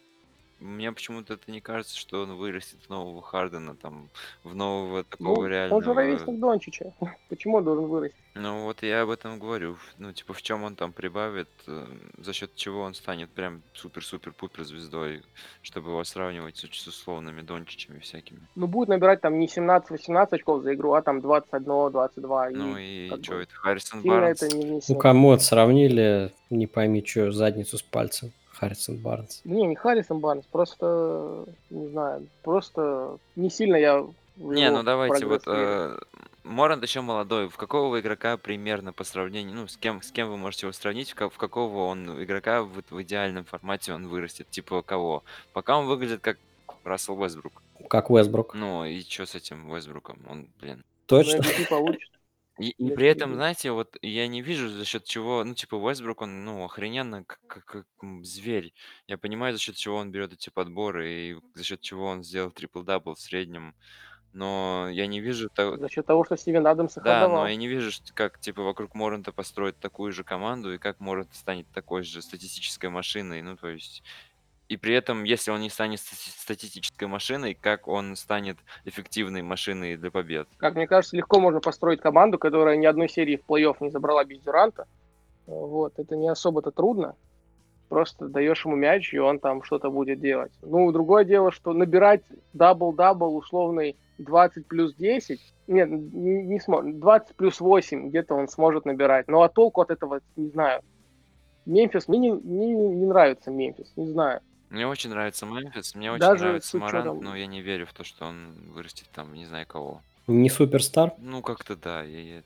мне почему-то это не кажется, что он вырастет в нового Хардена, там, в нового такого Ну, реального... он же ровесник Дончича. Почему он должен вырасти? Ну вот я об этом говорю. Ну, типа, в чем он там прибавит, э, за счет чего он станет прям супер-супер-пупер звездой, чтобы его сравнивать с, уч- с условными Дончичами всякими. Ну, будет набирать там не 17-18 очков за игру, а там 21-22. Ну и и как что бы это, Харрисон сильно Барнс? это не Ну, внесет. кому это сравнили, не пойми, что, задницу с пальцем. Харрисон Барнс. Не, не Харрисон Барнс, просто, не знаю, просто не сильно я Не, ну давайте, вот э, Морант еще молодой. В какого вы игрока примерно по сравнению, ну, с кем, с кем вы можете его сравнить, в, в какого он игрока в, в идеальном формате он вырастет? Типа кого? Пока он выглядит как Рассел Уэстбрук. Как Уэстбрук. Ну и что с этим Уэстбруком? Он, блин. Точно? Получит. И, и при этом, знаете, вот я не вижу за счет чего, ну, типа, Уэстбрук, он, ну, охрененно, как, как- как, м, зверь. Я понимаю, за счет чего он берет эти подборы и за счет чего он сделал трипл-дабл в среднем, но я не вижу того, За счет того, что Стивен Адамс их да, но я не вижу, что как, типа, вокруг Моранта построить такую же команду, и как Морант станет такой же статистической машиной, ну, то есть... И при этом, если он не станет стати- статистической машиной, как он станет эффективной машиной для побед? Как мне кажется, легко можно построить команду, которая ни одной серии в плей-офф не забрала без Дюранта. Вот, это не особо-то трудно. просто даешь ему мяч, и он там что-то будет делать. Ну, другое дело, что набирать дабл-дабл условный 20 плюс 10, нет, не, не сможет, 20 плюс 8 где-то он сможет набирать. Ну, а толку от этого, не знаю. Мемфис, мне не, не, не нравится Мемфис, не знаю. Мне очень нравится Мемфис, мне очень Даже нравится учетом- Марант, но я не верю в то, что он вырастет там не знаю кого. Не суперстар. Ну, как-то да. Я, я-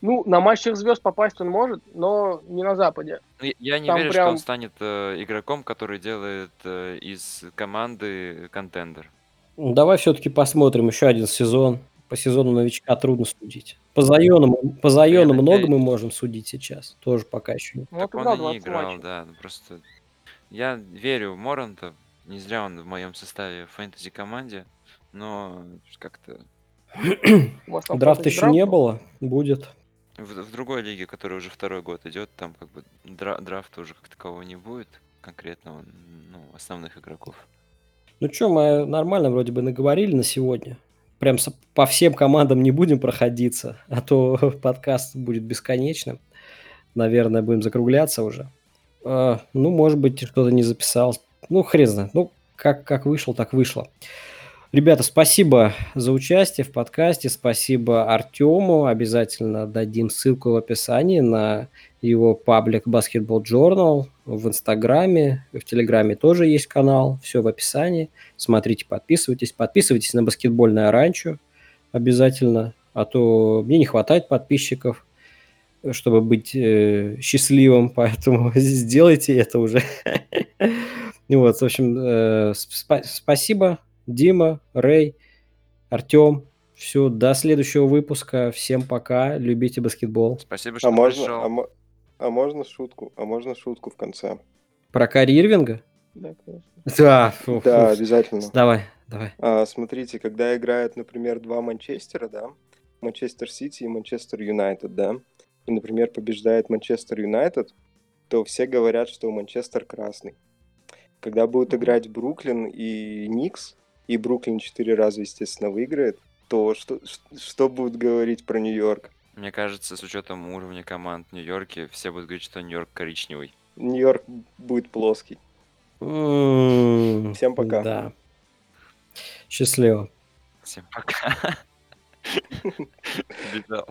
Ну, на матчах звезд попасть он может, но не на Западе. ну, я- я не Там верю, что прям- он станет э, игроком, который делает э, из команды контендер. Ну, Давай все-таки посмотрим еще один сезон. По сезону новичка трудно судить. По Зайону, по Зайону Я много надеюсь. мы можем судить сейчас. Тоже пока еще не. Ну, так вот он играл и не 20 играл, матчей. да. ну, Просто я верю в Моранта. Не зря он в моем составе в фэнтези команде, но как-то фэнтези еще не драфт был? было. Будет. в, в другой лиге, которая уже второй год идет, там как бы дра- драфта уже как такового не будет конкретного, ну, основных игроков. Ну что, мы нормально вроде бы наговорили на сегодня. Прям по всем командам не будем проходиться, а то подкаст будет бесконечным. Наверное, будем закругляться уже. А, ну, может быть, что-то не записал. Ну, хрен знает. Ну, как, как вышло, так вышло. Ребята, спасибо за участие в подкасте. Спасибо Артему. Обязательно дадим ссылку в описании на его паблик Basketball Journal в Инстаграме, в Телеграме тоже есть канал. Все в описании. Смотрите, подписывайтесь. Подписывайтесь на баскетбольное ранчо обязательно, а то мне не хватает подписчиков, чтобы быть э, счастливым, поэтому сделайте это уже. Вот, в общем, э, спа- спасибо, Дима, Рэй, Артем. Все, до следующего выпуска. Всем пока. Любите баскетбол. Спасибо, что А можно, пришел. а, мо- а можно шутку? А можно шутку в конце? Про Кари Ирвинга? Да, конечно. Да, фу, Да, фу. обязательно. Давай, давай. А, смотрите, когда играют, например, два Манчестера, да, Манчестер Сити и Манчестер Юнайтед, да, например, побеждает Манчестер Юнайтед, то все говорят, что Манчестер красный. Когда будут играть Бруклин и Никс, и Бруклин четыре раза, естественно, выиграет, то что, что будут говорить про Нью-Йорк? Мне кажется, с учетом уровня команд в Нью-Йорке, все будут говорить, что Нью-Йорк коричневый. Нью-Йорк будет плоский. Всем пока. Да. Счастливо. Всем пока. Бежал.